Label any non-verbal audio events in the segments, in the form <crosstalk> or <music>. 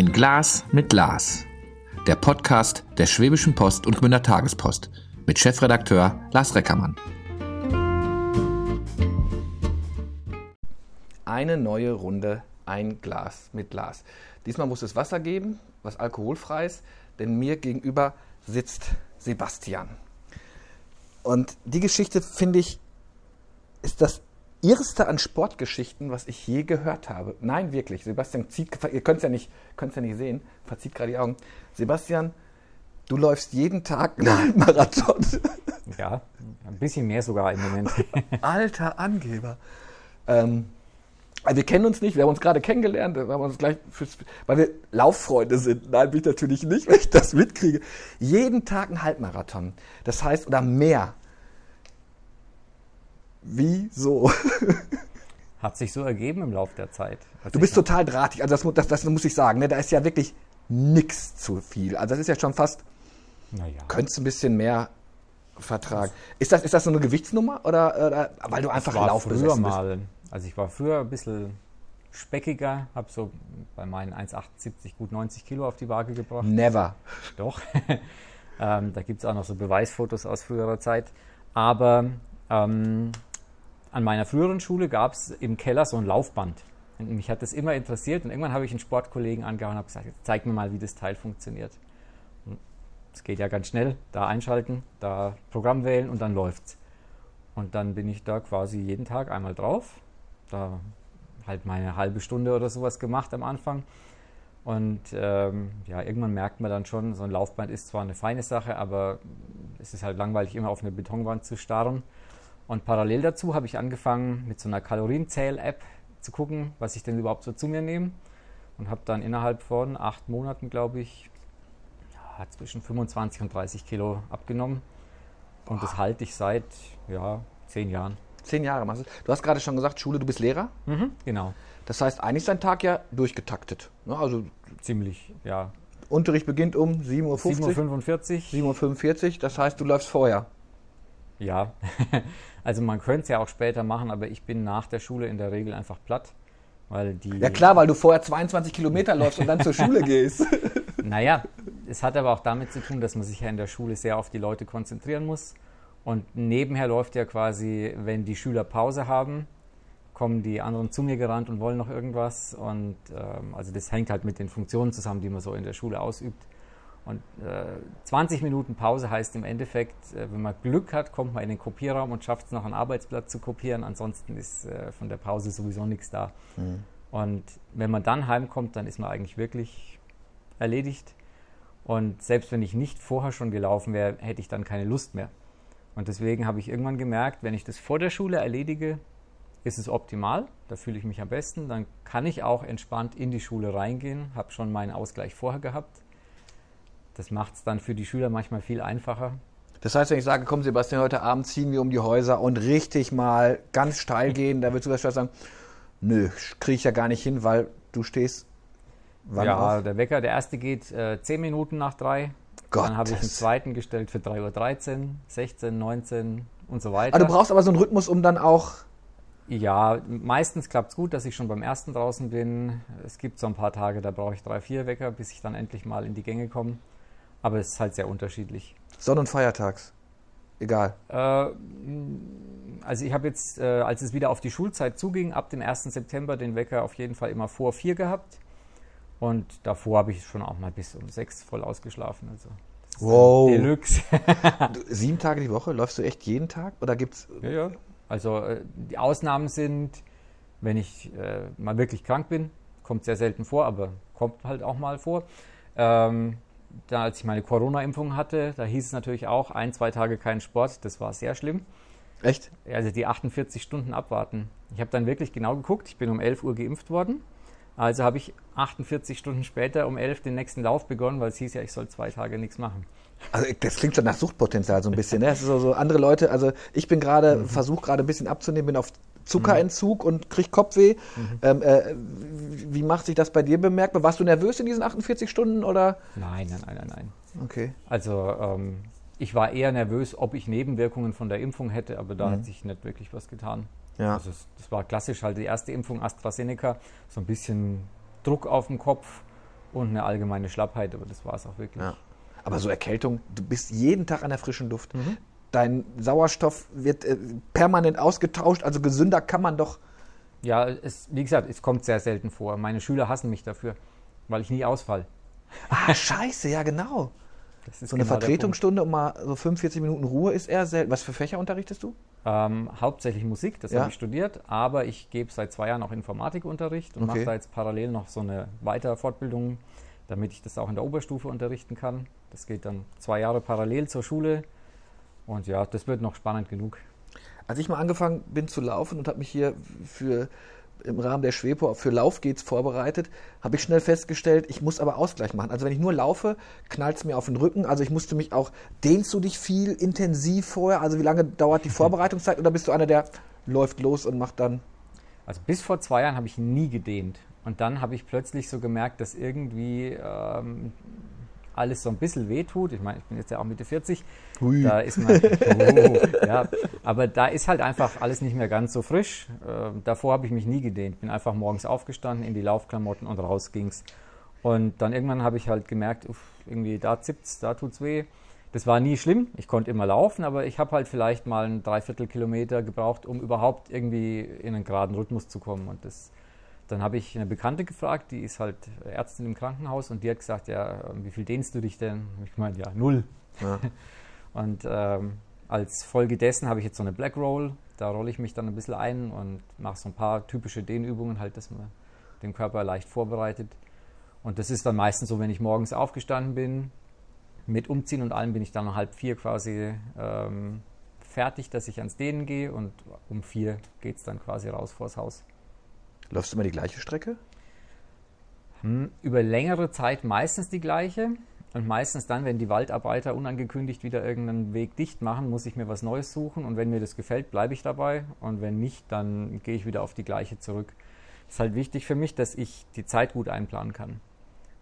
Ein Glas mit Glas. Der Podcast der Schwäbischen Post und Gmünder Tagespost mit Chefredakteur Lars Reckermann. Eine neue Runde, ein Glas mit Glas. Diesmal muss es Wasser geben, was alkoholfrei ist, denn mir gegenüber sitzt Sebastian. Und die Geschichte, finde ich, ist das Erste an Sportgeschichten, was ich je gehört habe. Nein, wirklich. Sebastian zieht, ihr könnt es ja, nicht, ja nicht sehen, verzieht gerade die Augen. Sebastian, du läufst jeden Tag einen Marathon. Ja, ein bisschen mehr sogar im Moment. <laughs> Alter Angeber. Ähm, also wir kennen uns nicht, wir haben uns gerade kennengelernt, wir haben uns gleich fürs, weil wir Lauffreunde sind. Nein, bin ich natürlich nicht, wenn ich das mitkriege. Jeden Tag ein Halbmarathon. Das heißt, oder mehr. Wieso? <laughs> Hat sich so ergeben im Laufe der Zeit. Du bist total drahtig, also das, das, das muss ich sagen. Ne? Da ist ja wirklich nichts zu viel. Also das ist ja schon fast. Naja. Könntest ein bisschen mehr vertragen. Ist das, ist das so eine Gewichtsnummer oder, oder weil du einfach laufbesessen bist? mal. Also ich war früher ein bisschen speckiger, habe so bei meinen 1,78 gut 90 Kilo auf die Waage gebracht. Never. Doch. <laughs> ähm, da gibt es auch noch so Beweisfotos aus früherer Zeit. Aber ähm, an meiner früheren Schule gab es im Keller so ein Laufband. Und mich hat das immer interessiert und irgendwann habe ich einen Sportkollegen angehauen und habe gesagt, zeig mir mal, wie das Teil funktioniert. Es geht ja ganz schnell, da einschalten, da Programm wählen und dann läuft's. Und dann bin ich da quasi jeden Tag einmal drauf, da halt meine halbe Stunde oder sowas gemacht am Anfang. Und ähm, ja, irgendwann merkt man dann schon, so ein Laufband ist zwar eine feine Sache, aber es ist halt langweilig, immer auf eine Betonwand zu starren. Und parallel dazu habe ich angefangen, mit so einer Kalorienzähl-App zu gucken, was ich denn überhaupt so zu mir nehme. Und habe dann innerhalb von acht Monaten, glaube ich, ja, zwischen 25 und 30 Kilo abgenommen. Und Boah. das halte ich seit ja, zehn Jahren. Zehn Jahre machst du. Du hast gerade schon gesagt, Schule, du bist Lehrer. Mhm, genau. Das heißt, eigentlich ist dein Tag ja durchgetaktet. Ne? Also Ziemlich, ja. Unterricht beginnt um 7.50 Uhr. 7.45 Uhr. 7.45 Uhr, das heißt, du läufst vorher. Ja, <laughs> also man könnte es ja auch später machen, aber ich bin nach der Schule in der Regel einfach platt. Weil die ja klar, weil du vorher 22 Kilometer läufst und dann zur Schule gehst. <laughs> Naja, es hat aber auch damit zu tun, dass man sich ja in der Schule sehr auf die Leute konzentrieren muss. Und nebenher läuft ja quasi, wenn die Schüler Pause haben, kommen die anderen zu mir gerannt und wollen noch irgendwas. Und ähm, also das hängt halt mit den Funktionen zusammen, die man so in der Schule ausübt. Und äh, 20 Minuten Pause heißt im Endeffekt, äh, wenn man Glück hat, kommt man in den Kopierraum und schafft es noch einen Arbeitsplatz zu kopieren. Ansonsten ist äh, von der Pause sowieso nichts da. Mhm. Und wenn man dann heimkommt, dann ist man eigentlich wirklich erledigt. Und selbst wenn ich nicht vorher schon gelaufen wäre, hätte ich dann keine Lust mehr. Und deswegen habe ich irgendwann gemerkt, wenn ich das vor der Schule erledige, ist es optimal. Da fühle ich mich am besten. Dann kann ich auch entspannt in die Schule reingehen, habe schon meinen Ausgleich vorher gehabt das macht es dann für die Schüler manchmal viel einfacher. Das heißt, wenn ich sage, komm Sebastian, heute Abend ziehen wir um die Häuser und richtig mal ganz steil <laughs> gehen, da würdest du vielleicht sagen, nö, kriege ich ja gar nicht hin, weil du stehst wann Ja, auf? der Wecker, der erste geht äh, 10 Minuten nach drei. Gott. Dann habe ich einen zweiten gestellt für 3.13 Uhr, 16, 19 und so weiter. Aber du brauchst aber so einen Rhythmus, um dann auch ja, meistens klappt es gut, dass ich schon beim ersten draußen bin. Es gibt so ein paar Tage, da brauche ich drei, vier Wecker, bis ich dann endlich mal in die Gänge komme. Aber es ist halt sehr unterschiedlich. Sonn- und Feiertags? Egal. Äh, also ich habe jetzt, äh, als es wieder auf die Schulzeit zuging, ab dem 1. September den Wecker auf jeden Fall immer vor vier gehabt. Und davor habe ich schon auch mal bis um sechs voll ausgeschlafen. Also wow. Deluxe. <laughs> Sieben Tage die Woche? Läufst du echt jeden Tag? Oder gibt's. Ja, ja. Also äh, die Ausnahmen sind, wenn ich äh, mal wirklich krank bin, kommt sehr selten vor, aber kommt halt auch mal vor. Ähm, da, als ich meine Corona-Impfung hatte, da hieß es natürlich auch, ein, zwei Tage kein Sport. Das war sehr schlimm. Echt? Also die 48 Stunden abwarten. Ich habe dann wirklich genau geguckt. Ich bin um 11 Uhr geimpft worden. Also habe ich 48 Stunden später um 11 den nächsten Lauf begonnen, weil es hieß ja, ich soll zwei Tage nichts machen. Also das klingt schon nach Suchtpotenzial so ein bisschen. Ne? Das ist so, so andere Leute, also ich bin gerade, mhm. versuche gerade ein bisschen abzunehmen, bin auf Zuckerentzug mhm. und krieg Kopfweh. Mhm. Ähm, äh, wie macht sich das bei dir bemerkbar? Warst du nervös in diesen 48 Stunden oder? Nein, nein, nein, nein, nein. Okay. Also ähm, ich war eher nervös, ob ich Nebenwirkungen von der Impfung hätte, aber da mhm. hat sich nicht wirklich was getan. Ja. Also das war klassisch halt die erste Impfung AstraZeneca, so ein bisschen Druck auf dem Kopf und eine allgemeine Schlappheit, aber das war es auch wirklich. Ja. Aber so Erkältung, du bist jeden Tag an der frischen Luft. Dein Sauerstoff wird äh, permanent ausgetauscht, also gesünder kann man doch. Ja, es, wie gesagt, es kommt sehr selten vor. Meine Schüler hassen mich dafür, weil ich nie ausfall. Ah, scheiße, ja genau. So eine genau Vertretungsstunde um mal so 45 Minuten Ruhe ist eher selten. Was für Fächer unterrichtest du? Ähm, hauptsächlich Musik, das Ja. habe ich studiert, aber ich gebe seit zwei Jahren auch Informatikunterricht und Okay. mache da jetzt parallel noch so eine Weiterfortbildung, damit ich das auch in der Oberstufe unterrichten kann. Das geht dann zwei Jahre parallel zur Schule und ja, das wird noch spannend genug. Als ich mal angefangen bin zu laufen und habe mich hier für im Rahmen der Schwepo für Lauf geht's vorbereitet, habe ich schnell festgestellt, ich muss aber Ausgleich machen. Also wenn ich nur laufe, knallt es mir auf den Rücken. Also ich musste mich auch, dehnst du dich viel intensiv vorher? Also wie lange dauert die <laughs> Vorbereitungszeit oder bist du einer, der läuft los und macht dann Also bis vor zwei Jahren habe ich nie gedehnt. Und dann habe ich plötzlich so gemerkt, dass irgendwie ähm, alles so ein bisschen wehtut. Ich meine, ich bin jetzt ja auch Mitte 40. Hui. Da ist man, oh, ja, aber da ist halt einfach alles nicht mehr ganz so frisch. Ähm, davor habe ich mich nie gedehnt. Bin einfach morgens aufgestanden, in die Laufklamotten und raus ging's. Und dann irgendwann habe ich halt gemerkt, uff, irgendwie da zippt's, da tut's weh. Das war nie schlimm. Ich konnte immer laufen, aber ich habe halt vielleicht mal einen Dreiviertelkilometer gebraucht, um überhaupt irgendwie in einen geraden Rhythmus zu kommen. Und das, dann habe ich eine Bekannte gefragt, die ist halt Ärztin im Krankenhaus und die hat gesagt, ja, wie viel dehnst du dich denn? Ich meine, ja, null. Ja. <laughs> Und ähm, als Folge dessen habe ich jetzt so eine Black Roll. Da rolle ich mich dann ein bisschen ein und mache so ein paar typische Dehnübungen, halt, dass man den Körper leicht vorbereitet. Und das ist dann meistens so, wenn ich morgens aufgestanden bin, mit Umziehen und allem bin ich dann um halb vier quasi ähm, fertig, dass ich ans Dehnen gehe und um vier geht es dann quasi raus vors Haus. läufst du immer die gleiche Strecke? Hm, Über längere Zeit meistens die gleiche. Und meistens dann, wenn die Waldarbeiter unangekündigt wieder irgendeinen Weg dicht machen, muss ich mir was Neues suchen. Und wenn mir das gefällt, bleibe ich dabei. Und wenn nicht, dann gehe ich wieder auf die gleiche zurück. Es ist halt wichtig für mich, dass ich die Zeit gut einplanen kann.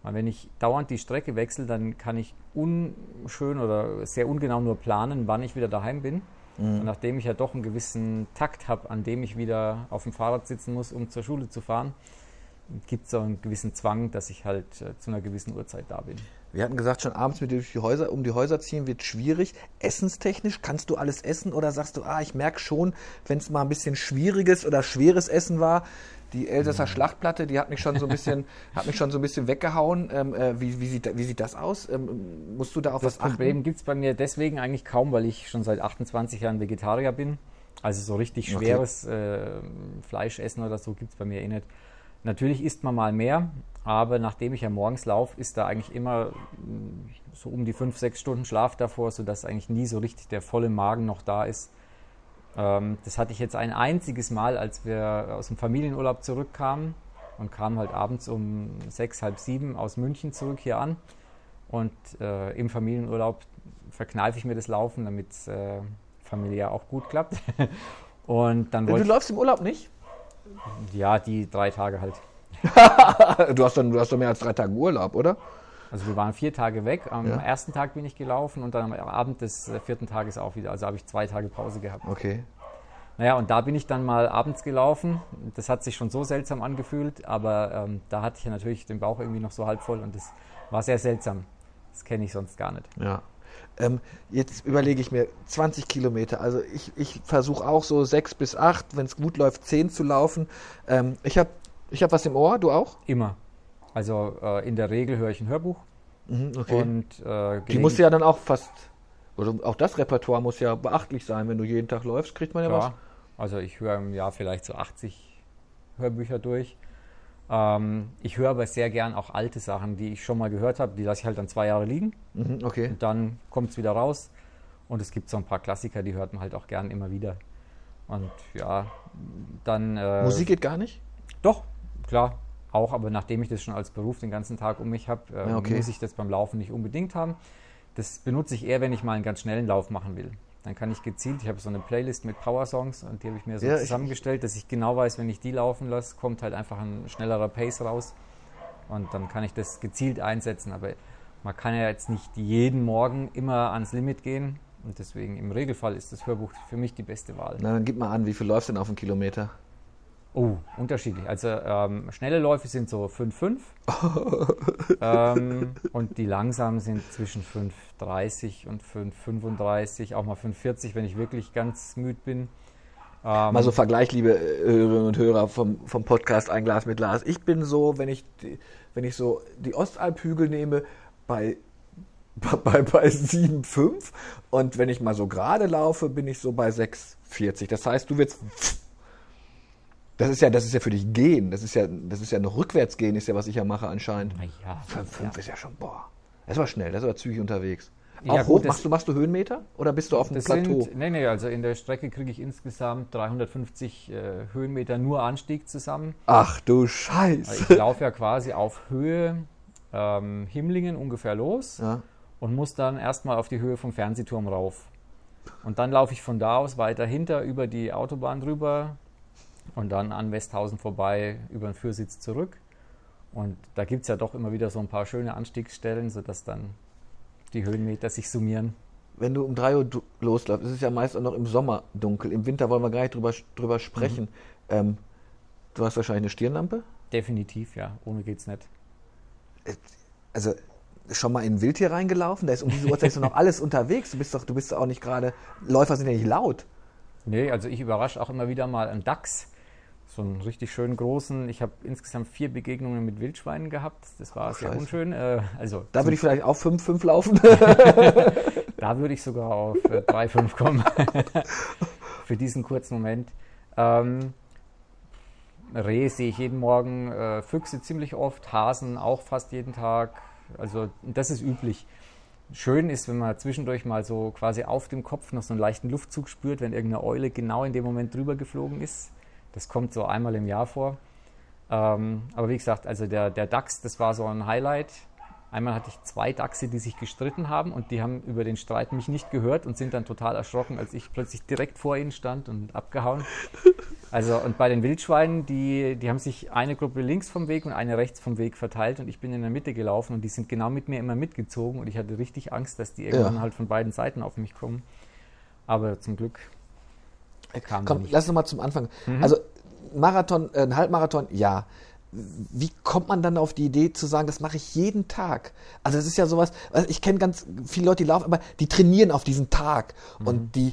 Weil wenn ich dauernd die Strecke wechsle, dann kann ich unschön oder sehr ungenau nur planen, wann ich wieder daheim bin. Und nachdem ich ja doch einen gewissen Takt habe, an dem ich wieder auf dem Fahrrad sitzen muss, um zur Schule zu fahren, gibt es so einen gewissen Zwang, dass ich halt äh, zu einer gewissen Uhrzeit da bin. Wir hatten gesagt, schon abends mit durch die Häuser, um die Häuser ziehen wird schwierig. Essenstechnisch kannst du alles essen oder sagst du, ah, ich merke schon, wenn es mal ein bisschen schwieriges oder schweres Essen war, die Elsässer Schlachtplatte, die hat mich schon so ein bisschen, <laughs> hat mich schon so ein bisschen weggehauen. Ähm, äh, wie, wie, sieht, wie sieht das aus? Ähm, musst du da auf Das was Problem achten? gibt es bei mir deswegen eigentlich kaum, weil ich schon seit 28 Jahren Vegetarier bin. Also so richtig Okay. schweres äh, Fleisch essen oder so gibt es bei mir eh nicht. Natürlich isst man mal mehr, aber nachdem ich ja morgens laufe, ist da eigentlich immer mh, so um die 5, 6 Stunden Schlaf davor, sodass eigentlich nie so richtig der volle Magen noch da ist. Ähm, das hatte ich jetzt ein einziges Mal, als wir aus dem Familienurlaub zurückkamen und kamen halt abends um sechs, halb sieben aus München zurück hier an. Und äh, im Familienurlaub verkneife ich mir das Laufen, damit es äh, familiär auch gut klappt. <laughs> Und dann Du wollte läufst im Urlaub nicht? Ja, die drei Tage halt. <laughs> Du hast dann, du hast doch mehr als drei Tage Urlaub, oder? Also wir waren vier Tage weg. Am Ja. ersten Tag bin ich gelaufen und dann am Abend des äh, vierten Tages auch wieder. Also habe ich zwei Tage Pause gehabt. Okay. Naja, und da bin ich dann mal abends gelaufen. Das hat sich schon so seltsam angefühlt, aber ähm, da hatte ich ja natürlich den Bauch irgendwie noch so halb voll und das war sehr seltsam. Das kenne ich sonst gar nicht. Ja. Ähm, jetzt überlege ich mir 20 Kilometer. Also ich, ich versuche auch so sechs bis acht, wenn es gut läuft, zehn zu laufen. Ähm, ich habe ich hab was im Ohr, du auch? Immer. Also äh, in der Regel höre ich ein Hörbuch Mhm, okay. und äh, Die muss ja dann auch fast, oder auch das Repertoire muss ja beachtlich sein, wenn du jeden Tag läufst, kriegt man ja, was. Ja, also ich höre im Jahr vielleicht so 80 Hörbücher durch. Ähm, ich höre aber sehr gern auch alte Sachen, die ich schon mal gehört habe. Die lasse ich halt dann zwei Jahre liegen Mhm, okay. und dann kommt es wieder raus. Und es gibt so ein paar Klassiker, die hört man halt auch gern immer wieder. Und ja, dann. Äh, Musik geht gar nicht? Doch, klar. Auch, aber nachdem ich das schon als Beruf den ganzen Tag um mich habe, äh, Ja, okay. muss ich das beim Laufen nicht unbedingt haben. Das benutze ich eher, wenn ich mal einen ganz schnellen Lauf machen will. Dann kann ich gezielt, ich habe so eine Playlist mit Power-Songs und die habe ich mir so Ja, zusammengestellt, dass ich genau weiß, wenn ich die laufen lasse, kommt halt einfach ein schnellerer Pace raus. Und dann kann ich das gezielt einsetzen. Aber man kann ja jetzt nicht jeden Morgen immer ans Limit gehen. Und deswegen im Regelfall ist das Hörbuch für mich die beste Wahl. Na, dann gib mal an, wie viel läufst du denn auf einen Kilometer? Oh, unterschiedlich. Also ähm, schnelle Läufe sind so 5,5 <laughs> ähm, und die langsamen sind zwischen 5,30 und 5,35, auch mal 5,40, wenn ich wirklich ganz müde bin. Ähm, mal so Vergleich, liebe Hörerinnen und Hörer vom, vom Podcast Ein Glas mit Glas. Ich bin so, wenn ich, die, wenn ich so die Ostalphügel nehme, bei <laughs> bei, bei 7,5 und wenn ich mal so gerade laufe, bin ich so bei 6,40. Das heißt, du wirst das ist ja, das ist ja für dich gehen. Das ist ja, das ist ja noch rückwärts gehen, ist ja, was ich ja mache anscheinend. Ja, 5 ja. ist ja schon, boah. Das war schnell, das war zügig unterwegs. Auch ja, hoch, machst du, machst du Höhenmeter oder bist du auf dem Plateau? Sind, nee, nee, also in der Strecke kriege ich insgesamt 350 äh, Höhenmeter nur Anstieg zusammen. Ach du Scheiße. Ich laufe ja quasi auf Höhe ähm, Himmlingen ungefähr los ja. und muss dann erstmal auf die Höhe vom Fernsehturm rauf. Und dann laufe ich von da aus weiter hinter über die Autobahn drüber und dann an Westhausen vorbei über den Führsitz zurück. Und da gibt es ja doch immer wieder so ein paar schöne Anstiegsstellen, sodass dann die Höhenmeter sich summieren. Wenn du um 3 Uhr losläufst, ist es ja meist auch noch im Sommer dunkel. Im Winter wollen wir gar nicht drüber, drüber sprechen. Mhm. Ähm, du hast wahrscheinlich eine Stirnlampe? Definitiv, ja. Ohne geht's nicht. Äh, also schon mal in ein Wildtier reingelaufen? Da ist um diese Uhrzeit noch <laughs> alles unterwegs. Du bist doch, du bist auch nicht gerade. Läufer sind ja nicht laut. Nee, also ich überrasche auch immer wieder mal einen Dachs so einen richtig schönen großen. Ich habe insgesamt vier Begegnungen mit Wildschweinen gehabt. Das war oh, sehr Scheiße. unschön. Äh, also da würde ich vielleicht auf 5, 5 laufen. <laughs> da würde ich sogar auf äh, 3, 5 kommen. <laughs> Für diesen kurzen Moment. Ähm, Rehe sehe ich jeden Morgen, äh, Füchse ziemlich oft, Hasen auch fast jeden Tag. Also das ist üblich. Schön ist, wenn man zwischendurch mal so quasi auf dem Kopf noch so einen leichten Luftzug spürt, wenn irgendeine Eule genau in dem Moment drüber geflogen ist. Das kommt so einmal im Jahr vor. Ähm, aber wie gesagt, also der, der DAX, das war so ein Highlight. Einmal hatte ich zwei Dachse, die sich gestritten haben und die haben über den Streit mich nicht gehört und sind dann total erschrocken, als ich plötzlich direkt vor ihnen stand und abgehauen. Also und bei den Wildschweinen, die, die haben sich eine Gruppe links vom Weg und eine rechts vom Weg verteilt und ich bin in der Mitte gelaufen und die sind genau mit mir immer mitgezogen und ich hatte richtig Angst, dass die irgendwann ja. halt von beiden Seiten auf mich kommen. Aber zum Glück Kam Komm, lass uns mal zum Anfang. Mhm. Also Marathon, äh, ein Halbmarathon, ja. Wie kommt man dann auf die Idee zu sagen, das mache ich jeden Tag? Also das ist ja sowas, also ich kenne ganz viele Leute, die laufen, aber die trainieren auf diesen Tag mhm. und die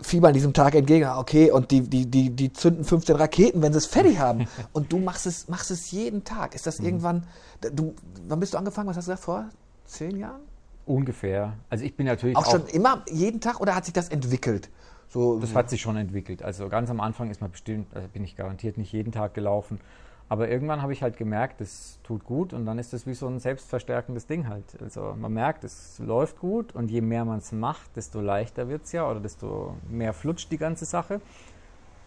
fiebern diesem Tag entgegen, ah, okay, und die, die, die, die zünden 15 Raketen, wenn sie es fertig haben. <laughs> und du machst es, machst es jeden Tag. Ist das mhm. irgendwann, du, wann bist du angefangen? Was hast du gesagt, vor zehn Jahren? Ungefähr. Also ich bin natürlich auch, auch schon immer jeden Tag oder hat sich das entwickelt? So, das hat sich schon entwickelt. Also ganz am Anfang ist man bestimmt, also bin ich garantiert nicht jeden Tag gelaufen. Aber irgendwann habe ich halt gemerkt, es tut gut und dann ist das wie so ein selbstverstärkendes Ding halt. Also man merkt, es läuft gut und je mehr man es macht, desto leichter wird es ja oder desto mehr flutscht die ganze Sache.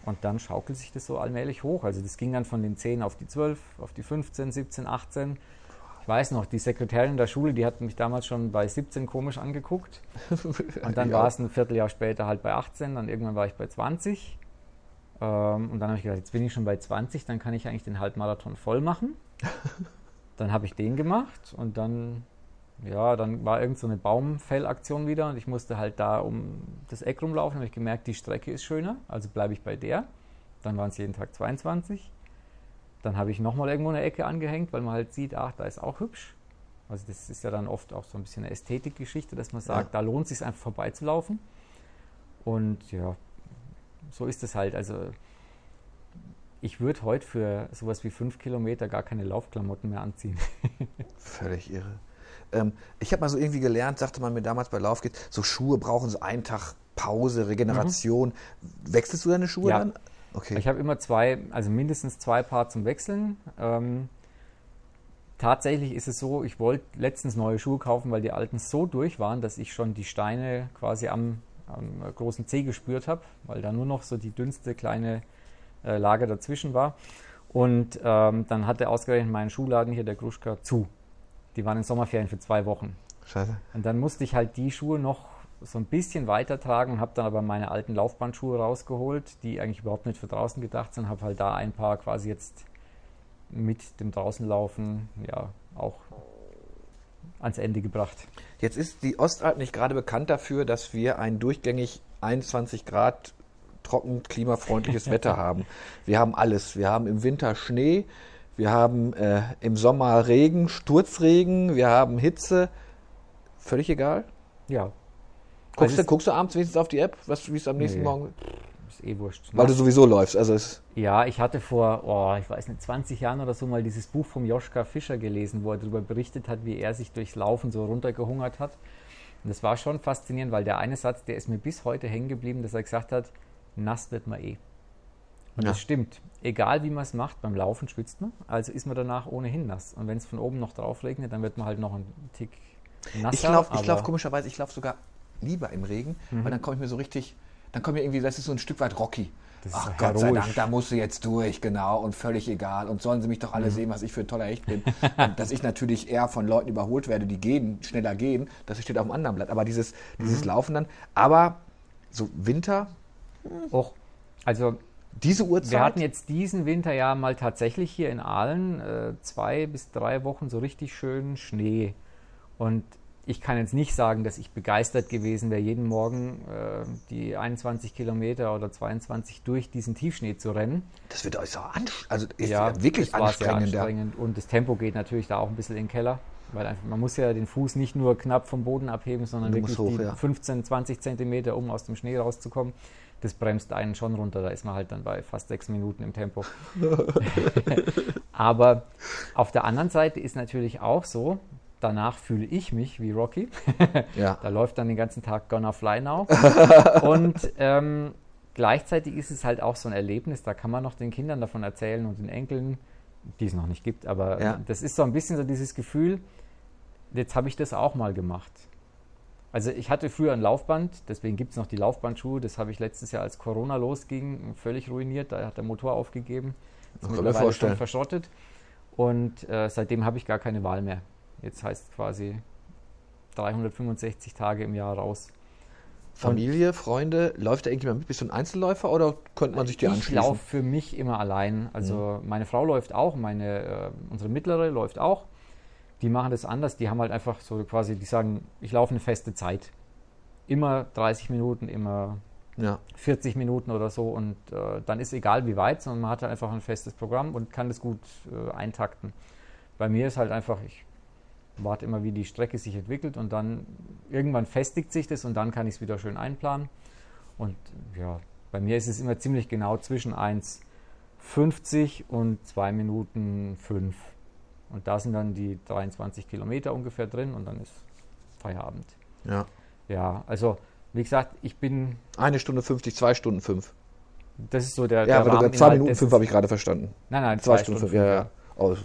Und dann schaukelt sich das so allmählich hoch. Also das ging dann von den 10 auf die 12, auf die 15, 17, 18 weiß noch, die Sekretärin der Schule, die hat mich damals schon bei 17 komisch angeguckt. <laughs> Und dann ja. war es ein Vierteljahr später halt bei 18, dann irgendwann war ich bei 20. Ähm, und dann habe ich gedacht, jetzt bin ich schon bei 20, dann kann ich eigentlich den Halbmarathon voll machen. <laughs> dann habe ich den gemacht und dann, ja, dann war irgend so eine Baumfellaktion wieder und ich musste halt da um das Eck rumlaufen. habe ich gemerkt, die Strecke ist schöner, also bleibe ich bei der. Dann waren es jeden Tag 22. Dann habe ich nochmal irgendwo eine Ecke angehängt, weil man halt sieht, ach, da ist auch hübsch. Also das ist ja dann oft auch so ein bisschen eine Ästhetikgeschichte, dass man sagt, ja. da lohnt es sich einfach vorbeizulaufen. Und ja, so ist es halt. Also ich würde heute für sowas wie fünf Kilometer gar keine Laufklamotten mehr anziehen. <laughs> Völlig irre. Ähm, ich habe mal so irgendwie gelernt, sagte man mir damals bei Laufgeht, so Schuhe brauchen so einen Tag Pause, Regeneration. Mhm. Wechselst du deine Schuhe ja. dann? Okay. Ich habe immer zwei, also mindestens zwei Paar zum Wechseln. Ähm, tatsächlich ist es so, ich wollte letztens neue Schuhe kaufen, weil die alten so durch waren, dass ich schon die Steine quasi am, am großen Zeh gespürt habe, weil da nur noch so die dünnste kleine äh, Lager dazwischen war. Und ähm, dann hatte ausgerechnet mein Schuhladen hier, der Gruschka, zu. Die waren in Sommerferien für zwei Wochen. Scheiße. Und dann musste ich halt die Schuhe noch so ein bisschen weitertragen, habe dann aber meine alten Laufbandschuhe rausgeholt, die eigentlich überhaupt nicht für draußen gedacht sind, habe halt da ein paar quasi jetzt mit dem Draußenlaufen ja auch ans Ende gebracht. Jetzt ist die Ostalb nicht gerade bekannt dafür, dass wir einen durchgängig 21 Grad trocken, klimafreundliches <laughs> Wetter haben. Wir haben alles. Wir haben im Winter Schnee, wir haben äh, im Sommer Regen, Sturzregen, wir haben Hitze. Völlig egal. Ja. Guckst, du, guckst du abends wenigstens auf die App, was, wie es am nächsten Nee. Morgen Ist eh wurscht. Weil du sowieso läufst. Also Ja, ich hatte vor, oh, ich weiß nicht, 20 Jahren oder so mal dieses Buch vom Joschka Fischer gelesen, wo er darüber berichtet hat, wie er sich durchs Laufen so runtergehungert hat. Und das war schon faszinierend, weil der eine Satz, der ist mir bis heute hängen geblieben, dass er gesagt hat, nass wird man eh. Und Ja. das stimmt. Egal wie man es macht, beim Laufen schwitzt man, also ist man danach ohnehin nass. Und wenn es von oben noch drauf regnet, dann wird man halt noch einen Tick nasser. ich laufe lauf komischerweise, ich laufe sogar lieber im Regen, Mhm. weil dann komme ich mir so richtig, dann komme ich irgendwie, das ist so ein Stück weit Rocky. Das Ach Gott sei heroisch. Dank, da musst du jetzt durch, genau, und völlig egal. Und sollen sie mich doch alle Mhm. sehen, was ich für ein toller Hecht bin. <laughs> und dass ich natürlich eher von Leuten überholt werde, die gehen, schneller gehen, das steht auf dem anderen Blatt. Aber dieses, Mhm. dieses Laufen dann, aber so Winter, Och, also diese Uhrzeit. Wir hatten jetzt diesen Winter ja mal tatsächlich hier in Aalen äh, zwei bis drei Wochen so richtig schön Schnee. Und ich kann jetzt nicht sagen, dass ich begeistert gewesen wäre, jeden Morgen äh, die 21 Kilometer oder 22 durch diesen Tiefschnee zu rennen. das wird euch so anstrengend, also ist Ja, ja, wirklich das war sehr anstrengend. Und das Tempo geht natürlich da auch ein bisschen in den Keller. Weil einfach, man muss ja den Fuß nicht nur knapp vom Boden abheben, sondern wirklich hoch, die ja. 15, 20 Zentimeter, um aus dem Schnee rauszukommen. Das bremst einen schon runter. Da ist man halt dann bei fast sechs Minuten im Tempo. <laughs> <laughs> Aber auf der anderen Seite ist natürlich auch so, danach fühle ich mich wie Rocky. <laughs> Ja. Da läuft dann den ganzen Tag Gonna Fly Now. <laughs> und ähm, gleichzeitig ist es halt auch so ein Erlebnis, da kann man noch den Kindern davon erzählen und den Enkeln, die es noch nicht gibt. Aber Ja. das ist so ein bisschen so dieses Gefühl, jetzt habe ich das auch mal gemacht. Also ich hatte früher ein Laufband, deswegen gibt es noch die Laufbandschuhe. Das habe ich letztes Jahr, als Corona losging, völlig ruiniert. Da hat der Motor aufgegeben. Ist Kann mir mittlerweile schon verschrottet. Und äh, seitdem habe ich gar keine Wahl mehr. Jetzt heißt quasi 365 Tage im Jahr raus. Familie, Freunde, läuft da irgendjemand mit? Bist du ein Einzelläufer oder könnte man sich dir ich anschließen? laufe für mich immer allein. Also meine Frau läuft auch, meine, äh, unsere mittlere läuft auch. Die machen das anders. Die haben halt einfach so quasi, die sagen, ich laufe eine feste Zeit. Immer 30 Minuten, immer Ja. 40 Minuten oder so. Und äh, dann ist egal wie weit, sondern man hat halt einfach ein festes Programm und kann das gut äh, eintakten. Bei mir ist halt einfach, ich warte immer, wie die Strecke sich entwickelt und dann irgendwann festigt sich das und dann kann ich es wieder schön einplanen. Und ja, bei mir ist es immer ziemlich genau zwischen 1,50 und 2 Minuten 5. Und da sind dann die 23 Kilometer ungefähr drin und dann ist Feierabend. ja. Ja, also wie gesagt, ich bin, Eine Stunde 50, zwei Stunden fünf. das ist so der, Ja, der aber du- Rahmen, zwei innerhalb Minuten dessen- fünf habe ich gerade verstanden. Nein, nein, Zwei, Stunden fünf, ja, ja. Oh,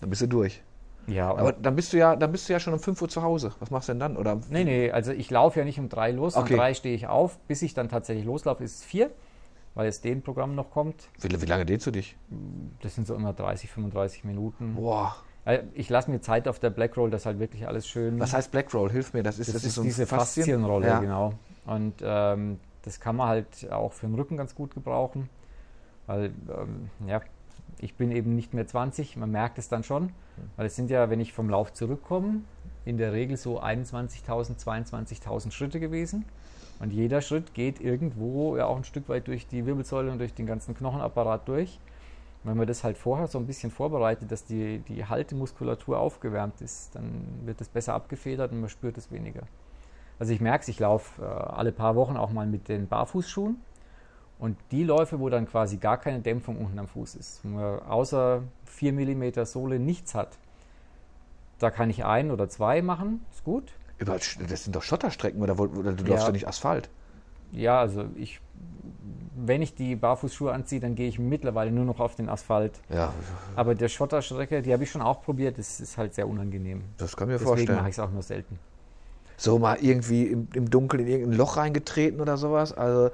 dann bist du durch. Ja, Aber dann bist du ja, dann bist du ja schon um 5 Uhr zu Hause. Was machst du denn dann? Oder nee, nee, also ich laufe ja nicht um drei los, Okay. um drei stehe ich auf. Bis ich dann tatsächlich loslaufe, ist es vier, weil das Den-Programm noch kommt. wie, wie lange dehnst du dich? Das sind so immer 30, 35 Minuten. Boah. Äh, Ich lasse mir Zeit auf der Blackroll, dass halt wirklich alles schön. Was heißt Black Roll? Hilf mir. Das ist, das, das ist so diese Faszien- Faszienrolle, Ja. genau. Und ähm, das kann man halt auch für den Rücken ganz gut gebrauchen, weil ähm, ja, ich bin eben nicht mehr 20, man merkt es dann schon, weil es sind ja, wenn ich vom Lauf zurückkomme, in der Regel so 21.000, 22.000 Schritte gewesen. Und jeder Schritt geht irgendwo ja auch ein Stück weit durch die Wirbelsäule und durch den ganzen Knochenapparat durch. Wenn man das halt vorher so ein bisschen vorbereitet, dass die, die Haltemuskulatur aufgewärmt ist, dann wird es besser abgefedert und man spürt es weniger. Also ich merke es, ich laufe äh, alle paar Wochen auch mal mit den Barfußschuhen. Und die Läufe, wo dann quasi gar keine Dämpfung unten am Fuß ist, wo man außer 4 mm Sohle nichts hat, da kann ich ein oder zwei machen, ist gut. Überall, das sind doch Schotterstrecken oder, wo- oder du läufst Ja. ja nicht Asphalt. Ja, also ich, wenn ich die Barfußschuhe anziehe, dann gehe ich mittlerweile nur noch auf den Asphalt. Ja, Aber der Schotterstrecke, die habe ich schon auch probiert, das ist halt sehr unangenehm. das kann mir Deswegen vorstellen. mache ich es auch nur selten. so mal irgendwie im, im Dunkeln in irgendein Loch reingetreten oder sowas. Also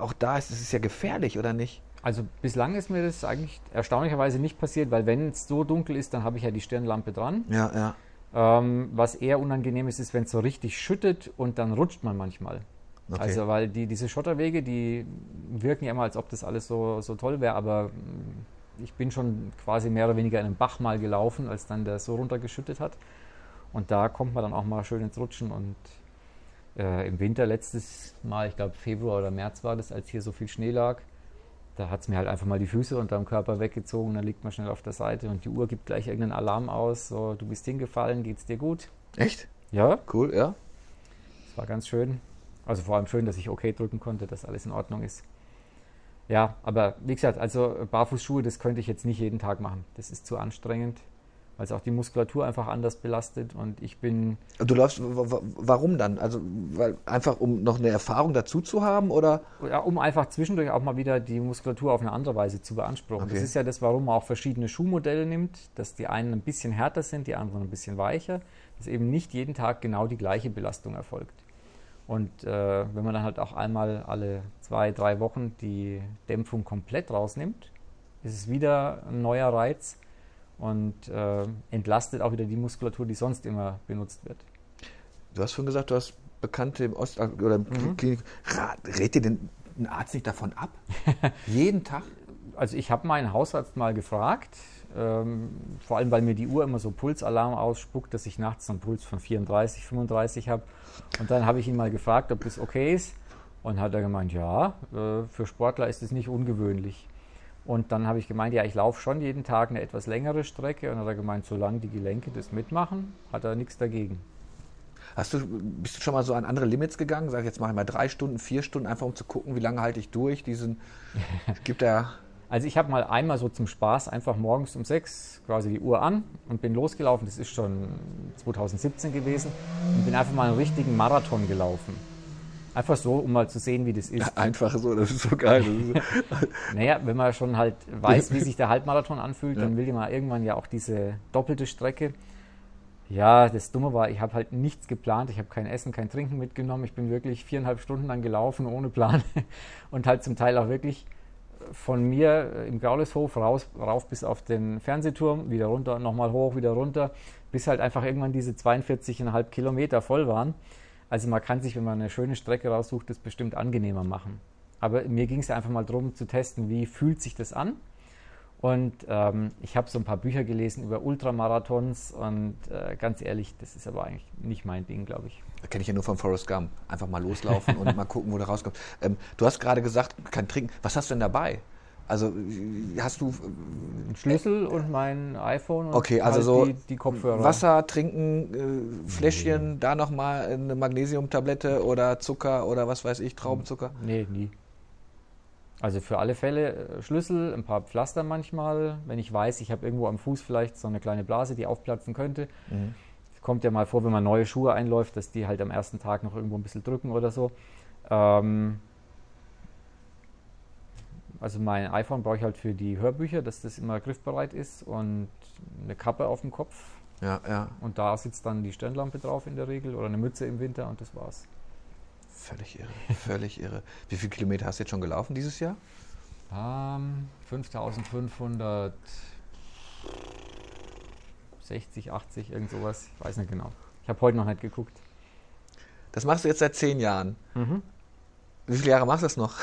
auch da ist es ist ja gefährlich, oder nicht? Also bislang ist mir das eigentlich erstaunlicherweise nicht passiert, weil wenn es so dunkel ist, dann habe ich ja die Stirnlampe dran. Ja, ja. Ähm, was eher unangenehm ist, ist, wenn es so richtig schüttet und dann rutscht man manchmal. Okay. Also weil die, diese Schotterwege, die wirken ja immer, als ob das alles so, so toll wäre, aber mm, ich bin schon quasi mehr oder weniger in einem Bach mal gelaufen, als dann der so runtergeschüttet hat. Und da kommt man dann auch mal schön ins Rutschen und Äh, Im Winter letztes Mal, ich glaube Februar oder März war das, als hier so viel Schnee lag, da hat es mir halt einfach mal die Füße unter dem Körper weggezogen, dann liegt man schnell auf der Seite und die Uhr gibt gleich irgendeinen Alarm aus, so du bist hingefallen, geht's dir gut? Echt? Ja, Cool, ja. das war ganz schön. Also vor allem schön, dass ich okay drücken konnte, dass alles in Ordnung ist. Ja, aber wie gesagt, also Barfußschuhe, das könnte ich jetzt nicht jeden Tag machen. Das ist zu anstrengend, weil es auch die Muskulatur einfach anders belastet und ich bin Du läufst, warum dann? Also, weil einfach um noch eine Erfahrung dazu zu haben oder? Ja, um einfach zwischendurch auch mal wieder die Muskulatur auf eine andere Weise zu beanspruchen. Okay. Das ist ja das, warum man auch verschiedene Schuhmodelle nimmt, dass die einen ein bisschen härter sind, die anderen ein bisschen weicher, dass eben nicht jeden Tag genau die gleiche Belastung erfolgt. Und äh, wenn man dann halt auch einmal alle zwei, drei Wochen die Dämpfung komplett rausnimmt, ist es wieder ein neuer Reiz und äh, entlastet auch wieder die Muskulatur, die sonst immer benutzt wird. Du hast schon gesagt, du hast Bekannte im Ost oder im Mhm. Klinik. Rät dir denn ein Arzt nicht davon ab? <laughs> Jeden Tag? Also ich habe meinen Hausarzt mal gefragt, ähm, vor allem weil mir die Uhr immer so Pulsalarm ausspuckt, dass ich nachts einen Puls von 34, 35 habe. Und dann habe ich ihn mal gefragt, ob das okay ist. Und hat er gemeint, ja, äh, für Sportler ist es nicht ungewöhnlich. Und dann habe ich gemeint, ja, ich laufe schon jeden Tag eine etwas längere Strecke. Und hat er gemeint, solange die Gelenke das mitmachen, hat er nichts dagegen. Hast du, bist du schon mal so an andere Limits gegangen? Sag jetzt mache ich mal drei Stunden, vier Stunden, einfach um zu gucken, wie lange halte ich durch. Diesen <laughs> gibt er. Also ich habe mal einmal so zum Spaß einfach morgens um sechs quasi die Uhr an und bin losgelaufen. Das ist schon 2017 gewesen und bin einfach mal einen richtigen Marathon gelaufen. Einfach so, um mal zu sehen, wie das ist. Einfach so, das ist so geil. <laughs> Naja, wenn man schon halt weiß, wie sich der Halbmarathon anfühlt, dann will man irgendwann ja auch diese doppelte Strecke. Ja, das Dumme war, ich habe halt nichts geplant. Ich habe kein Essen, kein Trinken mitgenommen. Ich bin wirklich viereinhalb Stunden lang gelaufen, ohne Plan. <laughs> Und halt zum Teil auch wirklich von mir im Gauleshof raus, rauf bis auf den Fernsehturm, wieder runter, nochmal hoch, wieder runter, bis halt einfach irgendwann diese 42,5 Kilometer voll waren. Also man kann sich, wenn man eine schöne Strecke raussucht, das bestimmt angenehmer machen. Aber mir ging es einfach mal darum zu testen, wie fühlt sich das an. Und ähm, ich habe so ein paar Bücher gelesen über Ultramarathons und äh, ganz ehrlich, das ist aber eigentlich nicht mein Ding, glaube ich. kenne ich ja nur von Forrest Gump. Einfach mal loslaufen und <laughs> mal gucken, wo du rauskommst. Ähm, du hast gerade gesagt, kein Trinken. Was hast du denn dabei? Also hast du Ein Schlüssel und mein iPhone und Okay, also halt so die, die Kopfhörer. Wasser, Trinken, äh, Fläschchen, da nochmal eine Magnesiumtablette oder Zucker oder was weiß ich, Traubenzucker? Nee, nie. Also für alle Fälle äh, Schlüssel, ein paar Pflaster manchmal, wenn ich weiß, ich habe irgendwo am Fuß vielleicht so eine kleine Blase, die aufplatzen könnte. Es kommt ja mal vor, wenn man neue Schuhe einläuft, dass die halt am ersten Tag noch irgendwo ein bisschen drücken oder so. Ähm, also mein iPhone brauche ich halt für die Hörbücher, dass das immer griffbereit ist und eine Kappe auf dem Kopf. Ja, ja. Und da sitzt dann die Stirnlampe drauf in der Regel oder eine Mütze im Winter und das war's. Völlig irre, völlig irre. Wie viele Kilometer hast du jetzt schon gelaufen dieses Jahr? Ähm, 5500 60, 80, irgend sowas. Ich weiß nicht genau. Ich habe heute noch nicht geguckt. Das machst du jetzt seit zehn Jahren. Mhm. Wie viele Jahre machst du das noch?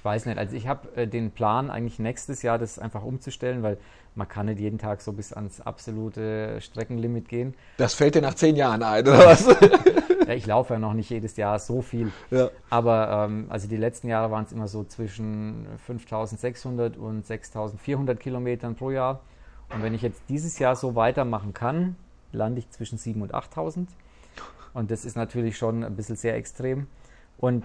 Ich weiß nicht. Also ich habe äh, den Plan eigentlich nächstes Jahr das einfach umzustellen, weil man kann nicht jeden Tag so bis ans absolute Streckenlimit gehen. Das fällt dir nach zehn Jahren ein, oder was? <laughs> Ja, <laughs> ich laufe ja noch nicht jedes Jahr so viel. ja. Aber ähm, also die letzten Jahre waren es immer so zwischen 5600 und 6400 Kilometern pro Jahr. Und wenn ich jetzt dieses Jahr so weitermachen kann, lande ich zwischen 7 und 8000. Und das ist natürlich schon ein bisschen sehr extrem. Und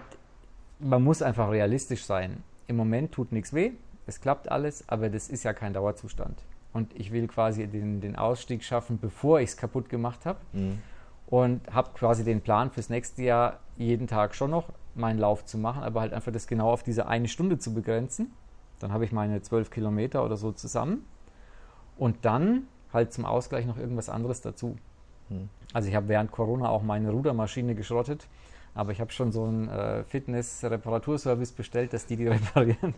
man muss einfach realistisch sein. Im Moment tut nichts weh, es klappt alles, aber das ist ja kein Dauerzustand. Und ich will quasi den, den Ausstieg schaffen, bevor ich es kaputt gemacht habe Mhm. und habe quasi den Plan fürs nächste Jahr jeden Tag schon noch meinen Lauf zu machen, aber halt einfach das genau auf diese eine Stunde zu begrenzen. Dann habe ich meine zwölf Kilometer oder so zusammen und dann halt zum Ausgleich noch irgendwas anderes dazu. Hm. Also ich habe während Corona auch meine Rudermaschine geschrottet, aber ich habe schon so einen äh, Fitness-Reparaturservice bestellt, dass die die <laughs> reparieren.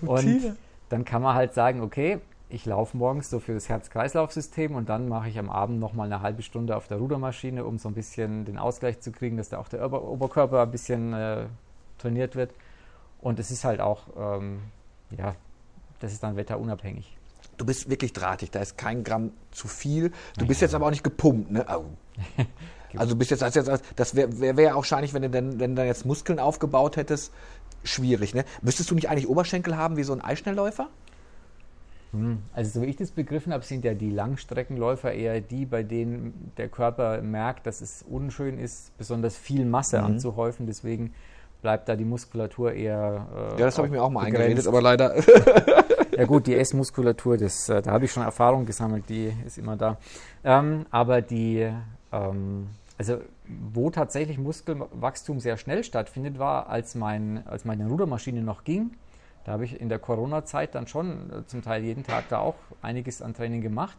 Und dann kann man halt sagen, okay, ich laufe morgens so für das Herz-Kreislauf-System und dann mache ich am Abend nochmal eine halbe Stunde auf der Rudermaschine, um so ein bisschen den Ausgleich zu kriegen, dass da auch der Ober Oberkörper ein bisschen äh, trainiert wird. Und es ist halt auch, ähm, ja, das ist dann wetterunabhängig. Du bist wirklich drahtig, da ist kein Gramm zu viel. Du bist jetzt aber auch nicht gepumpt, ne? <laughs> Also du bist jetzt, als jetzt das wäre wär, wär auch wahrscheinlich, wenn du dann, wenn du dann jetzt Muskeln aufgebaut hättest, schwierig. Ne? Müsstest du nicht eigentlich Oberschenkel haben wie so ein Eisschnellläufer? Hm, Also so wie ich das begriffen habe, sind ja die Langstreckenläufer eher die, bei denen der Körper merkt, dass es unschön ist, besonders viel Masse Mhm. anzuhäufen. Deswegen bleibt da die Muskulatur eher. äh, Ja, das habe ich mir auch mal begrenzt. eingeredet, aber leider. Ja gut, die S-Muskulatur, das, äh, da habe ich schon Erfahrung gesammelt, die ist immer da. Ähm, aber die, ähm, also wo tatsächlich Muskelwachstum sehr schnell stattfindet, war, als, mein, als meine Rudermaschine noch ging. Da habe ich in der Corona-Zeit dann schon äh, zum Teil jeden Tag da auch einiges an Training gemacht.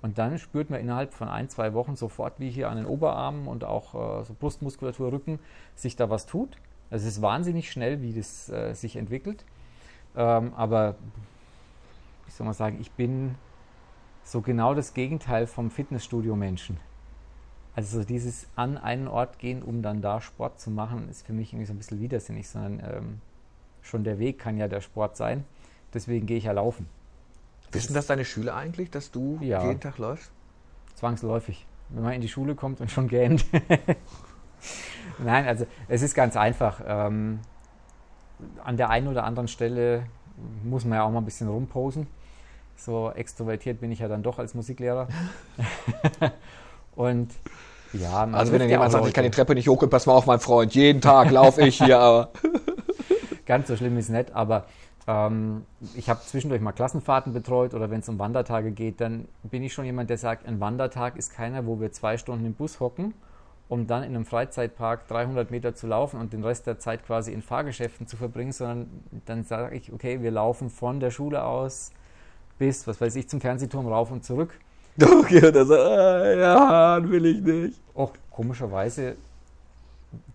Und dann spürt man innerhalb von ein, zwei Wochen sofort, wie hier an den Oberarmen und auch äh, so Brustmuskulatur, Rücken sich da was tut. Also es ist wahnsinnig schnell, wie das äh, sich entwickelt. Ähm, aber wie soll man sagen, ich bin so genau das Gegenteil vom Fitnessstudio-Menschen. Also so dieses an einen Ort gehen, um dann da Sport zu machen, ist für mich irgendwie so ein bisschen widersinnig, sondern ähm, schon der Weg kann ja der Sport sein. Deswegen gehe ich ja laufen, Wissen das deine Schüler eigentlich, dass du Ja. jeden Tag läufst? zwangsläufig. Wenn man in die Schule kommt und schon gähnt. <laughs> Nein, also es ist ganz einfach. Ähm, an der einen oder anderen Stelle muss man ja auch mal ein bisschen rumposen. So extrovertiert bin ich ja dann doch als Musiklehrer. <laughs> und ja, man Also wenn dann jemand sagt, ich kann die. Treppe nicht hoch, pass mal auf, mein Freund, jeden Tag laufe ich hier, aber. <laughs> <laughs> Ganz so schlimm ist nicht, aber ähm, ich habe zwischendurch mal Klassenfahrten betreut oder wenn es um Wandertage geht, dann bin ich schon jemand, der sagt, ein Wandertag ist keiner, wo wir zwei Stunden im Bus hocken, um dann in einem Freizeitpark 300 Meter zu laufen und den Rest der Zeit quasi in Fahrgeschäften zu verbringen, sondern dann sage ich, okay, wir laufen von der Schule aus bis, was weiß ich, zum Fernsehturm rauf und zurück. Okay, und er sagt, ah, ja, will ich nicht. Och, komischerweise,